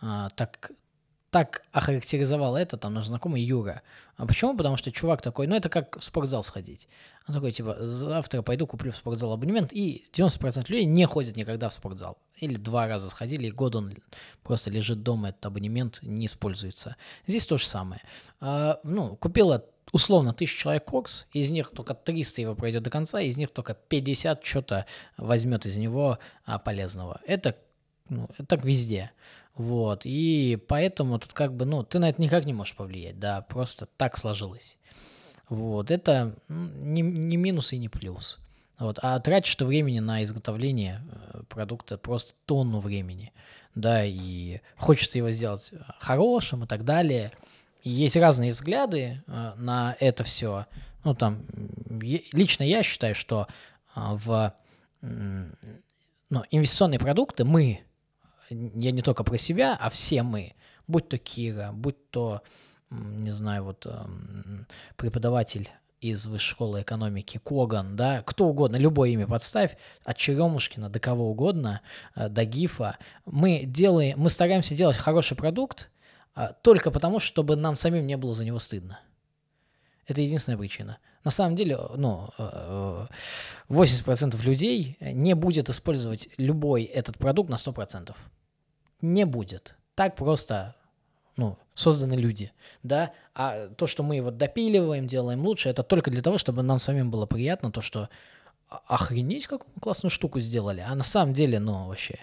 А, так, так охарактеризовал это там наш знакомый Юра. А почему? Потому что чувак такой, ну это как в спортзал сходить. Он такой, типа, завтра пойду куплю в спортзал абонемент, и 90% людей не ходят никогда в спортзал. Или два раза сходили, и год он просто лежит дома, этот абонемент не используется. Здесь то же самое. А, ну, купила условно тысяча человек курс, из них только 300 его пройдет до конца, из них только 50 что-то возьмет из него а, полезного. Это, ну, так везде. Вот, и поэтому тут как бы, ну, ты на это никак не можешь повлиять, да, просто так сложилось. Вот, это не, не минус и не плюс. Вот, а тратишь ты времени на изготовление э, продукта просто тонну времени, да, и хочется его сделать хорошим и так далее – и есть разные взгляды э, на это все. Ну, там, лично я считаю, что э, в ну, инвестиционные продукты мы, я не только про себя, а все мы, будь то Кира, будь то, не знаю, вот эм, преподаватель из высшей школы экономики, Коган, да, кто угодно, любое имя подставь, от Черемушкина до кого угодно, э, до Гифа, мы делаем, мы стараемся делать хороший продукт, а, только потому, чтобы нам самим не было за него стыдно. Это единственная причина. На самом деле, ну, 80% э, людей не будет использовать любой этот продукт на 100%. Не будет. Так просто ну, созданы люди, да, а то, что мы его допиливаем, делаем лучше, это только для того, чтобы нам самим было приятно, то, что охренеть, какую классную штуку сделали, а на самом деле, ну, вообще,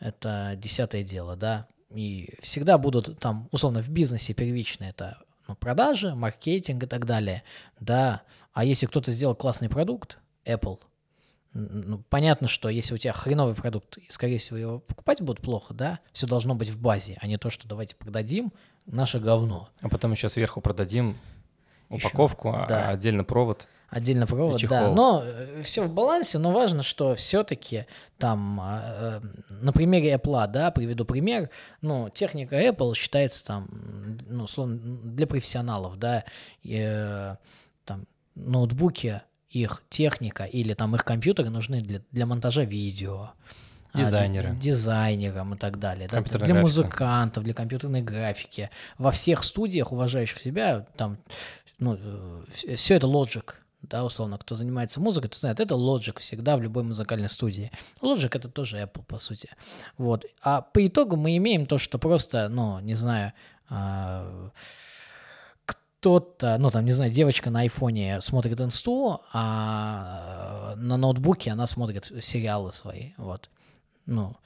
это десятое дело, да, и всегда будут там, условно, в бизнесе первично это ну, продажи, маркетинг и так далее, да, а если кто-то сделал классный продукт, Apple, ну, понятно, что если у тебя хреновый продукт, скорее всего, его покупать будут плохо, да, все должно быть в базе, а не то, что давайте продадим наше говно. А потом еще сверху продадим упаковку, еще, а да. отдельно провод отдельно провод, да. Но э, все в балансе, но важно, что все-таки там а, э, на примере Apple, да, приведу пример, ну, техника Apple считается там, ну, условно, для профессионалов, да, э, там ноутбуки, их техника или там их компьютеры нужны для, для монтажа видео. А, Дизайнеры. А, дизайнерам и так далее. Да, для графика. музыкантов, для компьютерной графики. Во всех студиях, уважающих себя, там, ну, все это Logic да, условно, кто занимается музыкой, то знает, это Logic всегда в любой музыкальной студии. Logic это тоже Apple, по сути. Вот. А по итогу мы имеем то, что просто, ну, не знаю, а, кто-то, ну, там, не знаю, девочка на айфоне смотрит инсту, а на ноутбуке она смотрит сериалы свои, вот. Ну,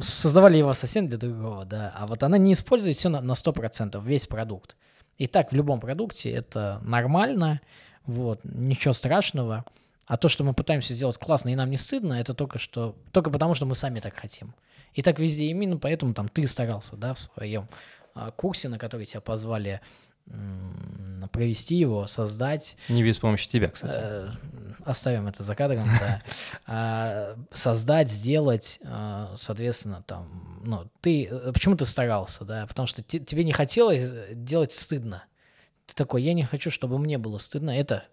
создавали его совсем для другого, да, а вот она не использует все на, на 100%, весь продукт. И так в любом продукте это нормально, вот, ничего страшного. А то, что мы пытаемся сделать классно и нам не стыдно, это только что только потому, что мы сами так хотим. И так везде именно поэтому там ты старался, да, в своем а, курсе, на который тебя позвали провести его, создать. Не без помощи тебя, кстати. Э- оставим это за кадром, да. А, создать, сделать, а, соответственно, там, ну, ты, э, почему ты старался, да, потому что тебе не хотелось делать стыдно. Ты такой, я не хочу, чтобы мне было стыдно. Это,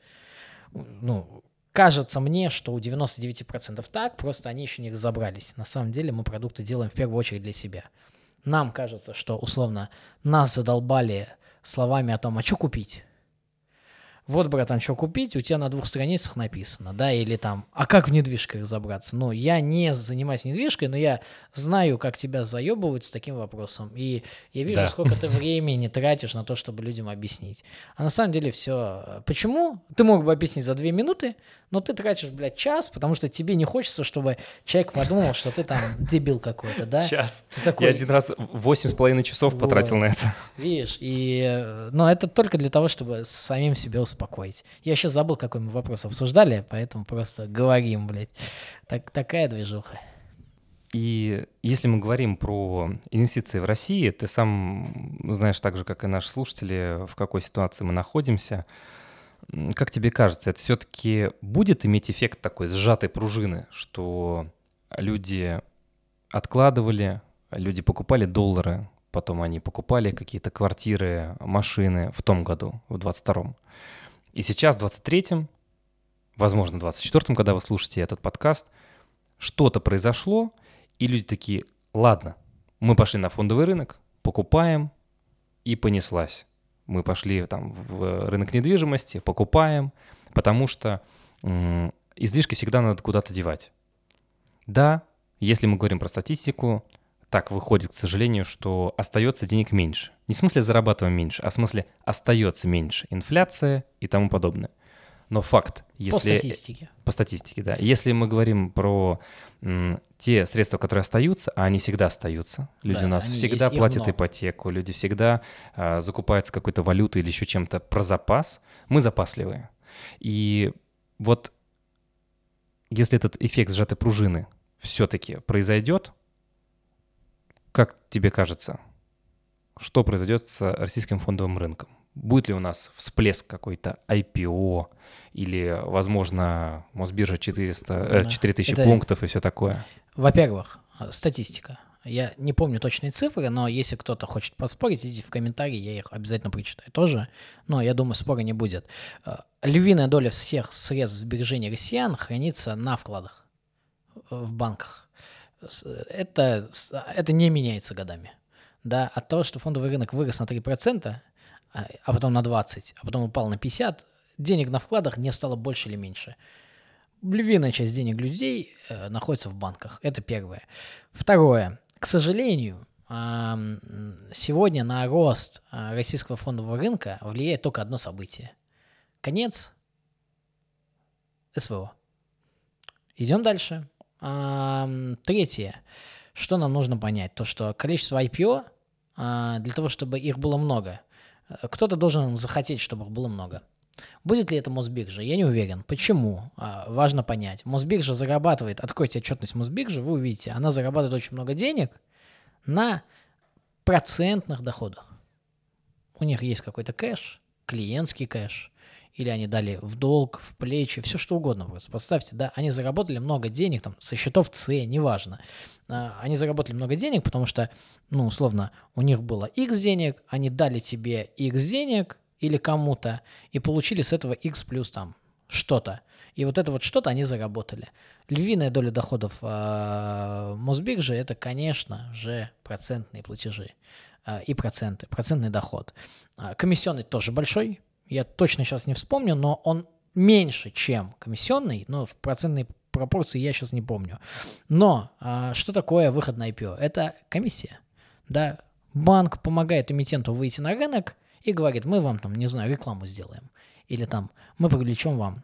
ну, кажется мне, что у 99% так, просто они еще не разобрались. На самом деле мы продукты делаем в первую очередь для себя. Нам кажется, что условно нас задолбали словами о том, а что купить? Вот, братан, что купить, у тебя на двух страницах написано, да, или там, а как в недвижках разобраться? Ну, я не занимаюсь недвижкой, но я знаю, как тебя заебывают с таким вопросом, и я вижу, да. сколько ты времени тратишь на то, чтобы людям объяснить. А на самом деле все. Почему? Ты мог бы объяснить за две минуты, но ты тратишь, блядь, час, потому что тебе не хочется, чтобы человек подумал, что ты там дебил какой-то, да? Час. Ты такой... Я один раз восемь с половиной часов вот. потратил на это. Видишь, и... Но это только для того, чтобы самим себе успокоить. Я сейчас забыл, какой мы вопрос обсуждали, поэтому просто говорим, блядь. Так, такая движуха. И если мы говорим про инвестиции в России, ты сам знаешь так же, как и наши слушатели, в какой ситуации мы находимся – как тебе кажется, это все-таки будет иметь эффект такой сжатой пружины, что люди откладывали, люди покупали доллары, потом они покупали какие-то квартиры, машины в том году, в 22-м. И сейчас, в 23-м, возможно, в 24-м, когда вы слушаете этот подкаст, что-то произошло, и люди такие, ладно, мы пошли на фондовый рынок, покупаем, и понеслась. Мы пошли там в рынок недвижимости, покупаем, потому что излишки всегда надо куда-то девать. Да, если мы говорим про статистику, так выходит, к сожалению, что остается денег меньше. Не в смысле зарабатываем меньше, а в смысле остается меньше. Инфляция и тому подобное. Но факт, если... По статистике. По статистике, да. Если мы говорим про м, те средства, которые остаются, а они всегда остаются. Люди да, у нас всегда есть, платят ипотеку, люди всегда а, закупаются какой-то валютой или еще чем-то про запас. Мы запасливые. И вот если этот эффект сжатой пружины все-таки произойдет, как тебе кажется, что произойдет с российским фондовым рынком? Будет ли у нас всплеск какой-то IPO или, возможно, Мосбиржа 400, да. 4000 Это... пунктов и все такое? Во-первых, статистика. Я не помню точные цифры, но если кто-то хочет поспорить, идите в комментарии, я их обязательно прочитаю тоже. Но я думаю, спора не будет. Э, львиная доля всех средств сбережения россиян хранится на вкладах в банках это, это не меняется годами. Да, от того, что фондовый рынок вырос на 3%, а, а потом на 20%, а потом упал на 50%, денег на вкладах не стало больше или меньше. Львиная часть денег людей э, находится в банках. Это первое. Второе. К сожалению, сегодня на рост э, российского фондового рынка влияет только одно событие. Конец СВО. Идем дальше. Третье, что нам нужно понять, то что количество IPO, а, для того, чтобы их было много, э, кто-то должен захотеть, чтобы их было много. Будет ли это Мосбиржа? Я не уверен. Почему? А, важно понять. Мосбиржа зарабатывает, откройте отчетность Мосбиржи, вы увидите, она зарабатывает очень много денег на процентных доходах. У них есть какой-то кэш, клиентский кэш, или они дали в долг, в плечи, все что угодно просто. Представьте, да, они заработали много денег, там, со счетов С, неважно. А, они заработали много денег, потому что, ну, условно, у них было X денег, они дали тебе X денег или кому-то, и получили с этого X плюс там что-то. И вот это вот что-то они заработали. Львиная доля доходов э, Мосбиржи это, конечно же, процентные платежи э, и проценты, процентный доход. Э, комиссионный тоже большой, я точно сейчас не вспомню, но он меньше, чем комиссионный, но в процентной пропорции я сейчас не помню. Но а, что такое выход на IPO? Это комиссия. Да? Банк помогает эмитенту выйти на рынок и говорит, мы вам там, не знаю, рекламу сделаем. Или там, мы привлечем вам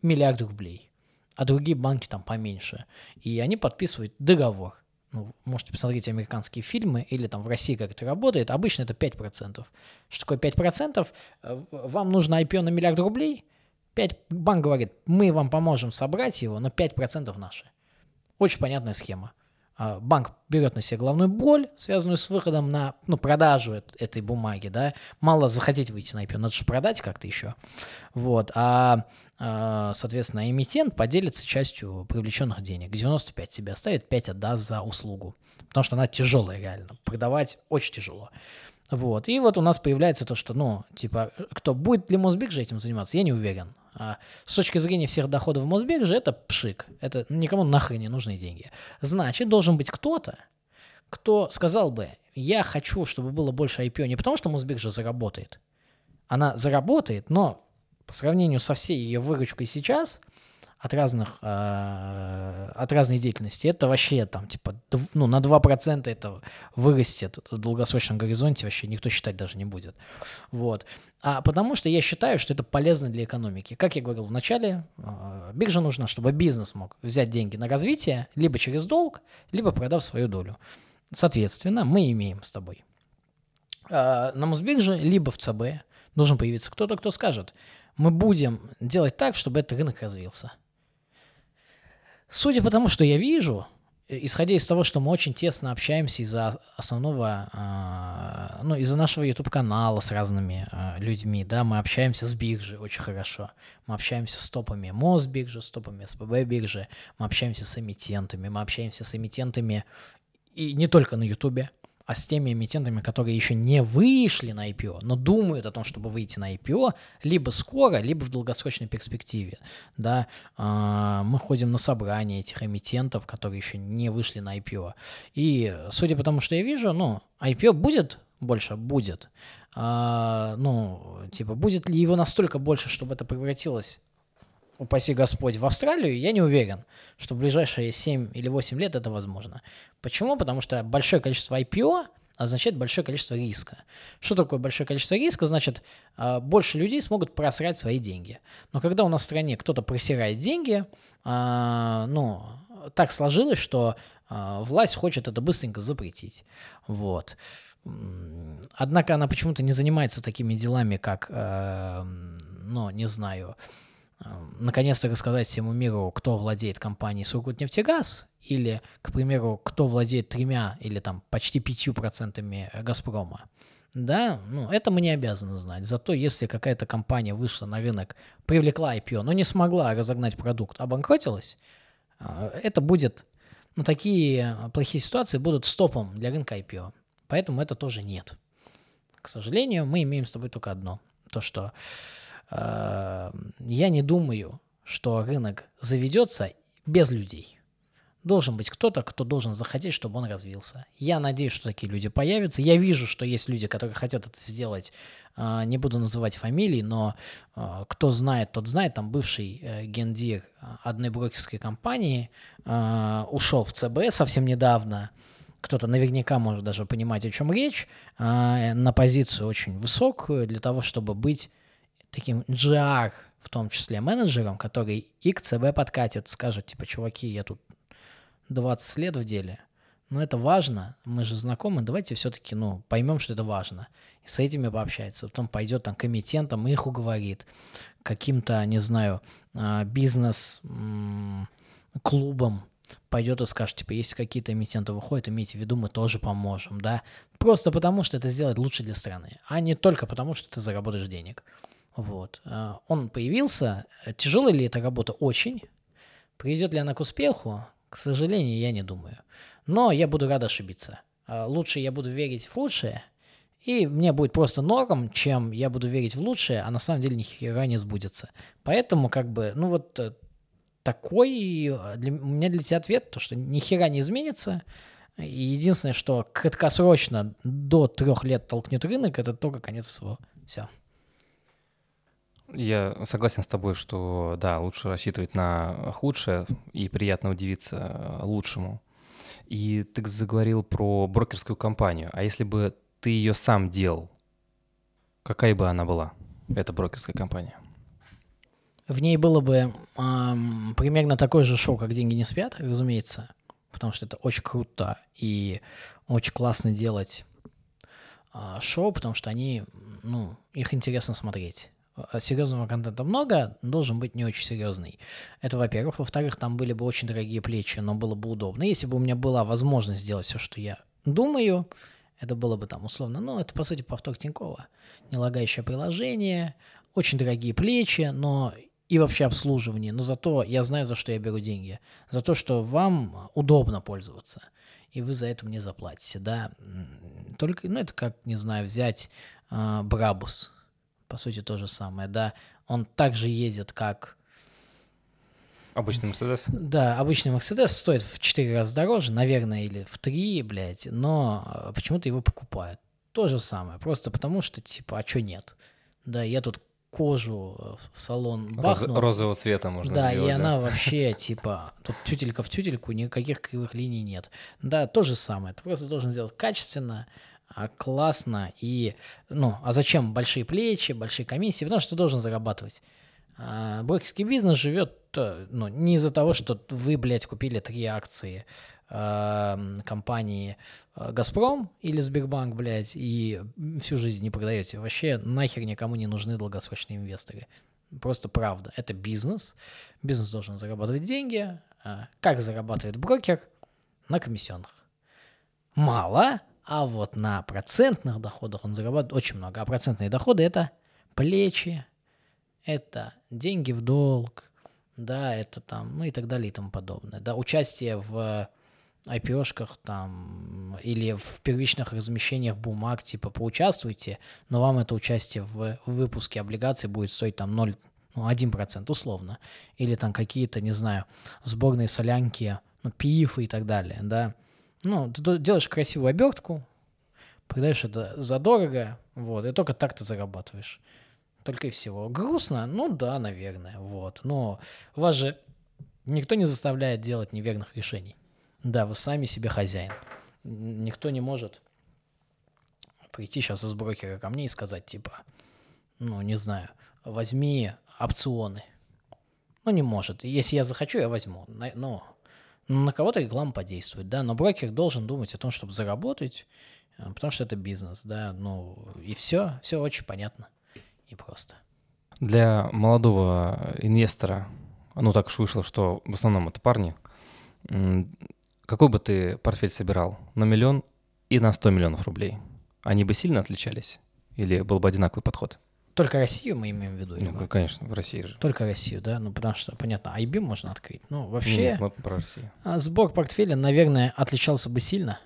миллиард рублей. А другие банки там поменьше. И они подписывают договор ну, можете посмотреть американские фильмы или там в России как это работает, обычно это 5%. Что такое 5%? Э, вам нужно IPO на миллиард рублей, 5, банк говорит, мы вам поможем собрать его, но 5% наши. Очень понятная схема. А, банк берет на себя главную боль, связанную с выходом на ну, продажу этой бумаги, да, мало захотеть выйти на IPO, надо же продать как-то еще, вот, а, а, соответственно, эмитент поделится частью привлеченных денег, 95 себе оставит, 5 отдаст за услугу, потому что она тяжелая реально, продавать очень тяжело, вот, и вот у нас появляется то, что, ну, типа, кто будет ли Мосбиржа этим заниматься, я не уверен, а с точки зрения всех доходов Мосбиржи это пшик. Это никому нахрен не нужные деньги. Значит, должен быть кто-то, кто сказал бы, я хочу, чтобы было больше IPO не потому, что Мосбиржа заработает. Она заработает, но по сравнению со всей ее выручкой сейчас – от разных, э, от разной деятельности, это вообще там типа ну, на 2% это вырастет в долгосрочном горизонте, вообще никто считать даже не будет. Вот. А потому что я считаю, что это полезно для экономики. Как я говорил в начале, э, биржа нужна, чтобы бизнес мог взять деньги на развитие либо через долг, либо продав свою долю. Соответственно, мы имеем с тобой э, на Мосбирже, либо в ЦБ должен появиться кто-то, кто скажет, мы будем делать так, чтобы этот рынок развился. Судя по тому, что я вижу, э, исходя из того, что мы очень тесно общаемся из-за основного, э, ну, из-за нашего YouTube-канала с разными э, людьми, да, мы общаемся с биржей очень хорошо, мы общаемся с топами Мосбиржи, с топами СПБ биржи, мы общаемся с эмитентами, мы общаемся с эмитентами и не только на YouTube, а с теми эмитентами, которые еще не вышли на IPO, но думают о том, чтобы выйти на IPO, либо скоро, либо в долгосрочной перспективе. Да? А, мы ходим на собрания этих эмитентов, которые еще не вышли на IPO. И судя по тому, что я вижу, ну, IPO будет больше будет, а, ну, типа, будет ли его настолько больше, чтобы это превратилось упаси Господь, в Австралию, я не уверен, что в ближайшие 7 или 8 лет это возможно. Почему? Потому что большое количество IPO означает большое количество риска. Что такое большое количество риска? Значит, а, больше людей смогут просрать свои деньги. Но когда у нас в стране кто-то просирает деньги, а, ну, так сложилось, что а, власть хочет это быстренько запретить. Вот. Однако она почему-то не занимается такими делами, как, ну, не знаю, наконец-то рассказать всему миру, кто владеет компанией Сургутнефтегаз, или, к примеру, кто владеет тремя или там почти пятью процентами Газпрома. Да, ну, это мы не обязаны знать. Зато если какая-то компания вышла на рынок, привлекла IPO, но не смогла разогнать продукт, обанкротилась, а, это будет, ну, такие плохие ситуации будут стопом для рынка IPO. Поэтому это тоже нет. К сожалению, мы имеем с тобой только одно. То, что э, я не думаю, что рынок заведется без людей. Должен быть кто-то, кто должен захотеть, чтобы он развился. Я надеюсь, что такие люди появятся. Я вижу, что есть люди, которые хотят это сделать. А, не буду называть фамилии, но а, кто знает, тот знает. Там бывший э, гендир одной брокерской компании ушел в ЦБ совсем недавно. Кто-то наверняка может даже понимать, о чем речь. На позицию очень высокую для того, чтобы быть таким GR, в том числе менеджером, который и к ЦБ подкатит, скажет, типа, чуваки, я тут 20 лет в деле, но это важно, мы же знакомы, давайте все-таки, ну, поймем, что это важно. И с этими пообщается. Потом пойдет там к эмитентам, их уговорит, каким-то, не знаю, а, бизнес-клубам пойдет и скажет, типа, если какие-то эмитенты выходят, имейте в виду, мы тоже поможем, да. Просто потому, что это сделает лучше для страны, а не только потому, что ты заработаешь денег. Вот. А, он появился. Тяжелая ли эта работа? Очень. Приведет ли она к успеху? К сожалению, я не думаю. Но я буду рад ошибиться. А, лучше я буду верить в лучшее, и мне будет просто норм, чем я буду верить в лучшее, а на самом деле ни хера не сбудется. Поэтому как бы, ну вот э, такой э, для, у меня для тебя ответ, то что ни хера не изменится. И единственное, что краткосрочно до трех лет толкнет рынок, это только конец СВО. Все. Я согласен с тобой, что да, лучше рассчитывать на худшее и приятно удивиться э, лучшему. И ты заговорил про брокерскую компанию. А если бы ты ее сам делал, какая бы она была, эта брокерская компания? В ней было бы эм, примерно такое же шоу, как «Деньги не спят», разумеется, потому что это очень круто и очень классно делать э, шоу, потому что они, ну, их интересно смотреть. Э, серьезного контента много, должен быть не очень серьезный. Это, во-первых. Во-вторых, там были бы очень дорогие плечи, но было бы удобно. Если бы у меня была возможность сделать все, что я думаю, это было бы там условно, ну, это, по сути, повтор Тинькова. Нелагающее приложение, очень дорогие плечи, но и вообще обслуживание. Но зато я знаю, за что я беру деньги. За то, что вам удобно пользоваться. И вы за это мне заплатите, да. Только, ну, это как, не знаю, взять э, Брабус по сути, то же самое, да. Он также едет, как... Обычный Мерседес? Да, обычный Мерседес стоит в 4 раза дороже, наверное, или в 3, блядь, но а, почему-то его покупают. То же самое, просто потому что, типа, а что нет? Да, я тут кожу э, в салон бахнул. Роз, розового цвета можно да, сделать. И да, и она вообще, типа, тут тютелька в тютельку, никаких кривых линий нет. Да, то же самое. Ты просто должен сделать качественно, классно и, ну, а зачем большие плечи, большие комиссии? Потому что ты должен зарабатывать. А брокерский бизнес живет, э, ну, не из-за того, что вы, блядь, купили три акции э, компании «Газпром» или «Сбербанк», блядь, и всю жизнь не продаете. Вообще нахер никому не нужны долгосрочные инвесторы. Просто правда. Это бизнес. Бизнес должен зарабатывать деньги. А как зарабатывает брокер? На комиссионных. Мало, а вот на процентных доходах он зарабатывает очень много. А процентные доходы это плечи, это деньги в долг, да, это там, ну и так далее и тому подобное. Да, участие в IPO-шках там или в первичных размещениях бумаг, типа поучаствуйте, но вам это участие в, в выпуске облигаций будет стоить там 0, ну, 1% условно. Или там какие-то, не знаю, сборные солянки, ну, пифы и так далее, да. Ну, ты делаешь красивую обертку, продаешь это задорого, вот, и только так ты зарабатываешь. Только и всего. Грустно? Ну да, наверное, вот. Но вас же никто не заставляет делать неверных решений. Да, вы сами себе хозяин. Никто не может прийти сейчас из брокера ко мне и сказать, типа, ну, не знаю, возьми опционы. Ну, не может. Если я захочу, я возьму. Но на кого-то реклама подействует, да, но брокер должен думать о том, чтобы заработать, э, потому что это бизнес, да, ну, и все, все очень понятно и просто. Для молодого инвестора, ну, так уж вышло, что в основном это парни, какой бы ты портфель собирал? На миллион и на 100 миллионов рублей? Они бы сильно отличались? Или был бы одинаковый подход? Только Россию мы имеем в виду? Ну, конечно, в России же. Только Россию, да? Ну, потому что, понятно, IB можно открыть. Ну, вообще... Нет, мы про Россию. А, сбор портфеля, наверное, отличался бы сильно.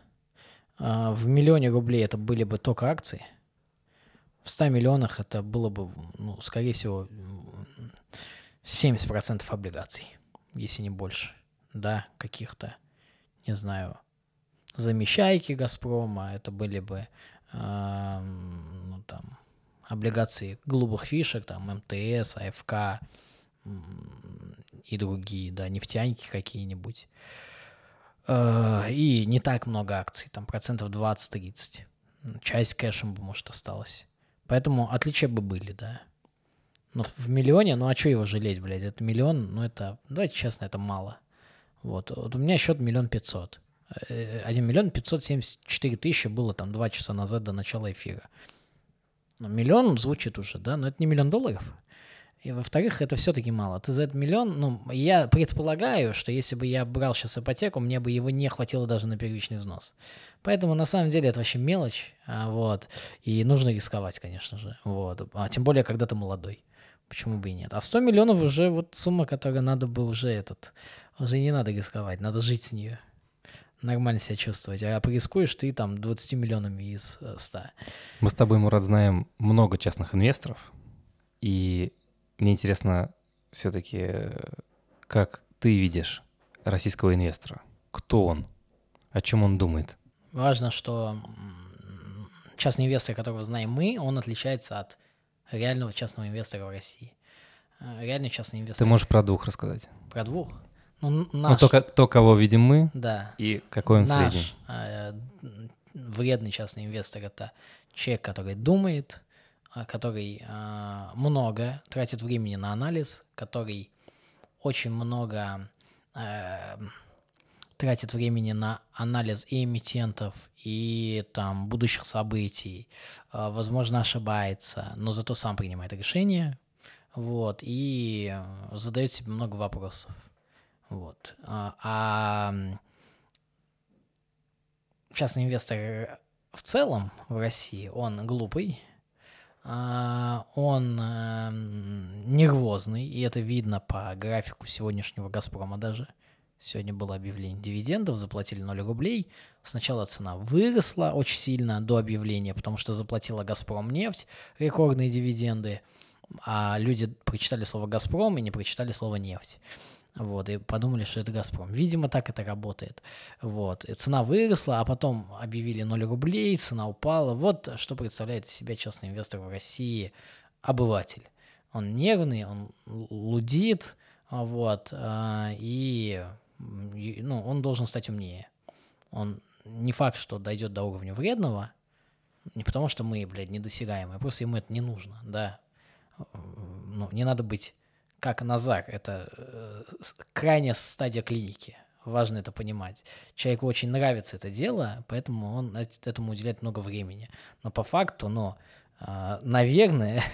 А, в миллионе рублей это были бы только акции. В 100 миллионах это было бы, ну, скорее всего, 70% облигаций, если не больше. Да, каких-то, не знаю, замещайки «Газпрома», это были бы, э, ну, там, облигации голубых фишек, там МТС, АФК и другие, да, нефтяники какие-нибудь. Э, и не так много акций, там процентов 20-30. Часть кэшем бы, может, осталась. Поэтому отличия бы были, да. Но в миллионе, ну а что его жалеть, блядь? Это миллион, ну это, давайте честно, это мало. Вот, вот у меня счет миллион пятьсот. 1 миллион 574 тысячи было там два часа назад до начала эфира. Ну, миллион звучит уже, да, но это не миллион долларов. И во-вторых, это все-таки мало. Ты за этот миллион, ну, я предполагаю, что если бы я брал сейчас ипотеку, мне бы его не хватило даже на первичный взнос. Поэтому на самом деле это вообще мелочь, а, вот. И нужно рисковать, конечно же, вот. А тем более, когда ты молодой. Почему бы и нет? А 100 миллионов уже вот сумма, которая надо бы уже этот, уже не надо рисковать, надо жить с нее нормально себя чувствовать. А порискуешь ты там 20 миллионами из 100. Э, Мы с тобой, Мурат, знаем много частных инвесторов. И мне интересно все-таки, как ты видишь российского инвестора? Кто он? О чем он думает? Важно, что частный инвестор, которого знаем мы, он отличается от реального частного инвестора в России. Э, реальный частный инвестор... Ты можешь про двух рассказать? Про двух? Ну, наш, ну то, то, кого видим мы, да, и какой он наш, средний. Э, вредный частный инвестор — это человек, который думает, а, который э, много тратит времени на анализ, который очень много э, тратит времени на анализ и эмитентов, и там будущих событий, э, возможно, ошибается, но зато сам принимает решения, вот, и задает себе много вопросов. Вот. А, а частный инвестор в целом в России, он глупый, а, он э, нервозный, и это видно по графику сегодняшнего «Газпрома» даже. Сегодня было объявление дивидендов, заплатили 0 рублей. Сначала цена выросла очень сильно до объявления, потому что заплатила «Газпром» нефть, рекордные дивиденды, а люди прочитали слово «Газпром» и не прочитали слово «нефть». Вот, и подумали, что это «Газпром». Видимо, так это работает. Вот, и цена выросла, а потом объявили 0 рублей, цена упала. Вот что представляет из себя частный инвестор в России, обыватель. Он нервный, он лудит, вот, а, и ну, он должен стать умнее. Он не факт, что дойдет до уровня вредного, не потому что мы, блядь, недосягаемые, просто ему это не нужно, да. Ну, не надо быть как Назар, это э, крайняя стадия клиники. Важно это понимать. Человеку очень нравится это дело, поэтому он этому уделяет много времени. Но по факту, ну, а, наверное,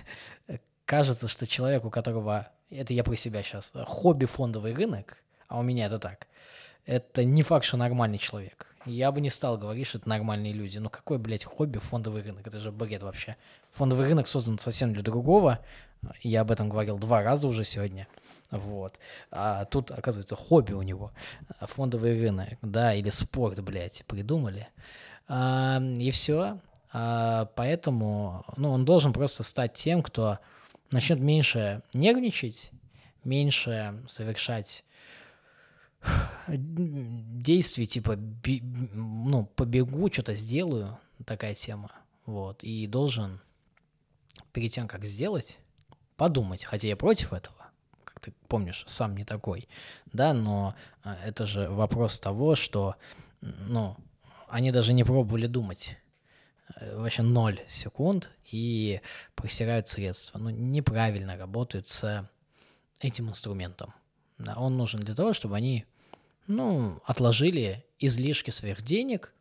кажется, что человек, у которого, это я про себя сейчас, хобби фондовый рынок, а у меня это так, это не факт, что нормальный человек. Я бы не стал говорить, что это нормальные люди. Ну какой, блядь, хобби фондовый рынок? Это же бред вообще. Фондовый рынок создан совсем для другого. Я об этом говорил два раза уже сегодня. Вот. А тут, оказывается, хобби у него. Фондовый рынок, да, или спорт, блядь, придумали. А, и все. А, поэтому, ну, он должен просто стать тем, кто начнет меньше нервничать, меньше совершать действий, типа, би, ну, побегу, что-то сделаю, такая тема. Вот. И должен перед тем, как сделать, подумать. Хотя я против этого, как ты помнишь, сам не такой. Да, но а, это же вопрос того, что, ну, они даже не пробовали думать э, вообще ноль секунд и просирают средства. Ну, неправильно работают с этим инструментом. Он нужен для того, чтобы они, ну, отложили излишки своих денег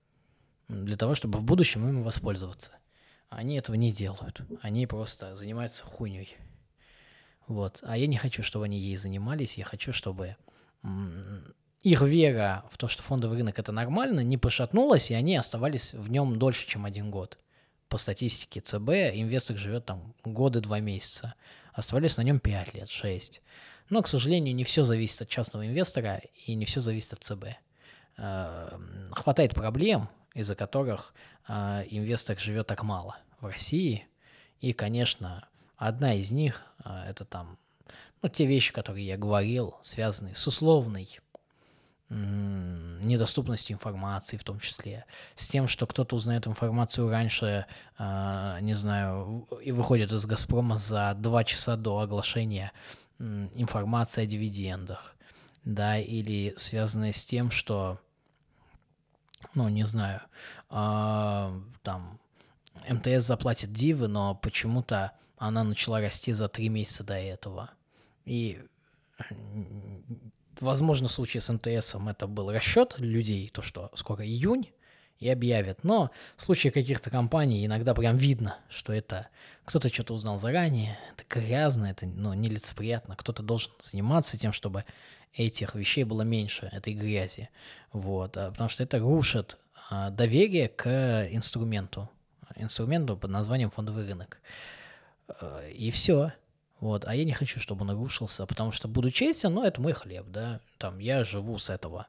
для того, чтобы в будущем им воспользоваться. Они этого не делают. Они просто занимаются хуйней. Вот. А я не хочу, чтобы они ей занимались. Я хочу, чтобы их вера в то, что фондовый рынок это нормально, не пошатнулась, и они оставались в нем дольше, чем один год. По статистике ЦБ инвестор живет там годы, два месяца. Оставались на нем 5 лет, 6. Но, к сожалению, не все зависит от частного инвестора и не все зависит от ЦБ. Э, хватает проблем, из-за которых э, инвестор живет так мало в России. И, конечно, одна из них э, это там ну, те вещи, которые я говорил, связанные с условной недоступностью информации в том числе, с тем, что кто-то узнает информацию раньше, э, не знаю, и выходит из «Газпрома» за два часа до оглашения э, информации о дивидендах, да, или связанные с тем, что ну, не знаю, э, там, МТС заплатит дивы, но почему-то она начала расти за три месяца до этого. И, возможно, в случае с МТСом это был расчет людей, то, что скоро июнь, и объявят. Но в случае каких-то компаний иногда прям видно, что это кто-то что-то узнал заранее, это грязно, это ну, нелицеприятно. Кто-то должен заниматься тем, чтобы этих вещей было меньше, этой грязи. Вот, а, потому что это рушит а, доверие к инструменту, инструменту под названием фондовый рынок. А, и все. Вот, а я не хочу, чтобы он рушился, потому что буду честен, но это мой хлеб, да, там я живу с этого.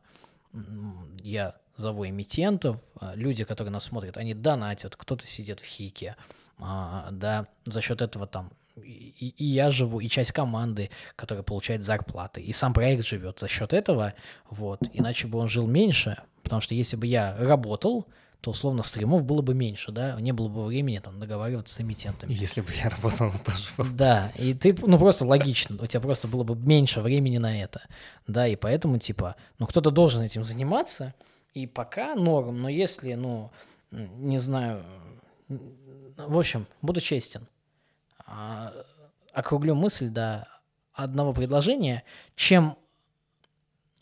Я зову эмитентов, люди, которые нас смотрят, они донатят, кто-то сидит в хике, да, за счет этого там и, и я живу, и часть команды, которая получает зарплаты, и сам проект живет за счет этого, вот, иначе бы он жил меньше, потому что если бы я работал, то условно стримов было бы меньше, да, не было бы времени там договариваться с эмитентами. Если бы я работал, то тоже было. Да, и ты, ну просто логично, у тебя просто было бы меньше времени на это, да, и поэтому типа, ну кто-то должен этим заниматься, и пока норм, но если, ну, не знаю, в общем, буду честен, а, округлю мысль до одного предложения. Чем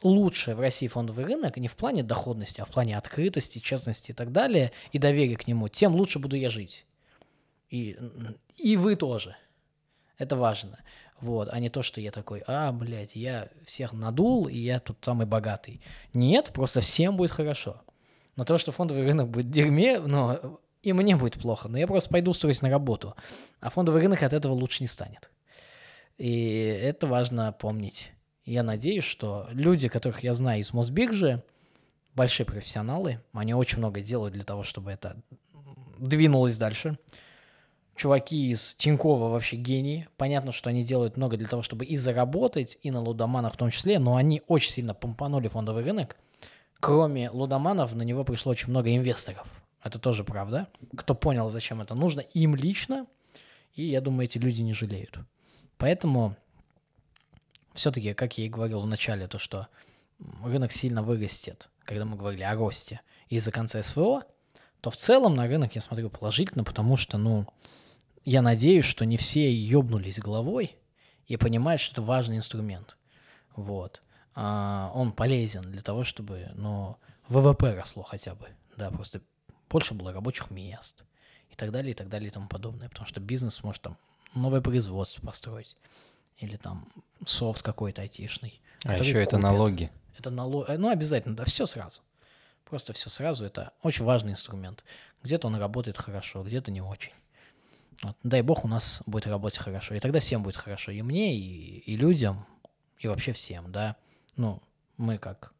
лучше в России фондовый рынок, не в плане доходности, а в плане открытости, честности и так далее, и доверия к нему, тем лучше буду я жить. И, и вы тоже. Это важно. Вот, а не то, что я такой, а, блядь, я всех надул, и я тут самый богатый. Нет, просто всем будет хорошо. Но то, что фондовый рынок будет дерьме, но и мне будет плохо, но я просто пойду устроюсь на работу, а фондовый рынок от этого лучше не станет. И это важно помнить. Я надеюсь, что люди, которых я знаю из Мосбиржи, большие профессионалы, они очень много делают для того, чтобы это двинулось дальше. Чуваки из Тинькова вообще гении. Понятно, что они делают много для того, чтобы и заработать, и на лудоманах в том числе, но они очень сильно помпанули фондовый рынок. Кроме лудоманов, на него пришло очень много инвесторов. Это тоже правда. Кто понял, зачем это нужно, им лично. И я думаю, эти люди не жалеют. Поэтому все-таки, как я и говорил в начале, то, что рынок сильно вырастет, когда мы говорили о росте из-за конца СВО, то в целом на рынок я смотрю положительно, потому что, ну, я надеюсь, что не все ёбнулись головой и понимают, что это важный инструмент. Вот. А он полезен для того, чтобы, ну, ВВП росло хотя бы. Да, просто больше было рабочих мест и так далее, и так далее, и тому подобное. Потому что бизнес может там новое производство построить или там софт какой-то айтишный. А еще это налоги. Это налоги, ну обязательно, да, все сразу. Просто все сразу, это очень важный инструмент. Где-то он работает хорошо, где-то не очень. Вот. Дай бог у нас будет работать хорошо. И тогда всем будет хорошо. И мне, и, и людям, и вообще всем, да. Ну, мы как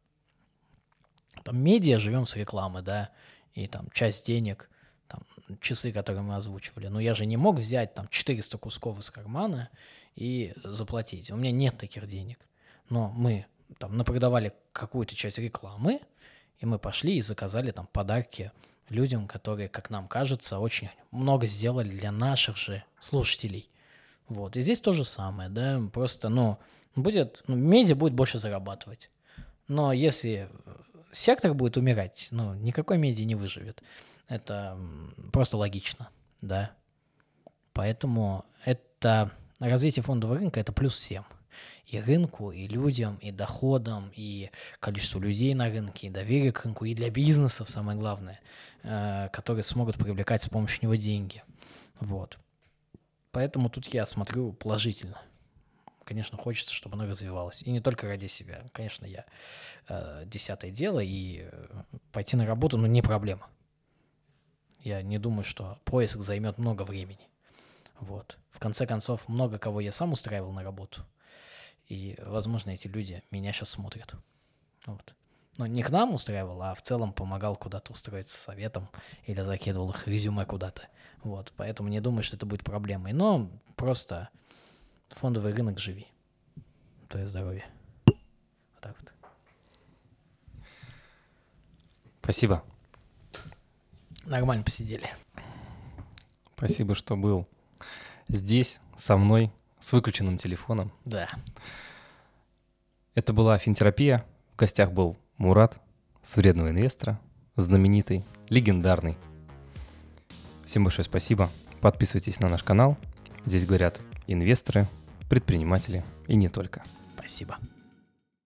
там медиа живем с рекламы, да, и там часть денег, там, часы, которые мы озвучивали. Но я же не мог взять там 400 кусков из кармана и заплатить. У меня нет таких денег. Но мы там напродавали какую-то часть рекламы, И мы пошли и заказали там подарки людям, которые, как нам кажется, очень много сделали для наших же слушателей. Вот. И здесь то же самое, да, просто, ну, будет, ну, медиа будет больше зарабатывать. Но если сектор будет умирать, ну, никакой медиа не выживет. Это просто логично, да. Поэтому это развитие фондового рынка – это плюс всем. И рынку, и людям, и доходам, и количеству людей на рынке, и доверие к рынку, и для бизнесов, самое главное, э, которые смогут привлекать с помощью него деньги. Вот. Поэтому тут я смотрю положительно. Конечно, хочется, чтобы оно развивалось. И не только ради себя. Конечно, я э, десятое дело, и э, пойти на работу, ну, не проблема. Я не думаю, что поиск займет много времени. Вот. В конце концов, много кого я сам устраивал на работу. И, возможно, эти люди меня сейчас смотрят. Вот. Ну, не к нам устраивал, а в целом помогал куда-то устроиться советом или закидывал их резюме куда-то. Вот. Поэтому не думаю, что это будет проблемой. Но просто фондовый рынок живи. Твое здоровье. Вот так вот. Спасибо. Нормально посидели. Спасибо, что был здесь, со мной, с выключенным телефоном. Да. Это была финтерапия. В гостях был Мурат с вредного инвестора, знаменитый, легендарный. Всем большое спасибо. Подписывайтесь на наш канал. Здесь говорят инвесторы, предприниматели и не только. Спасибо.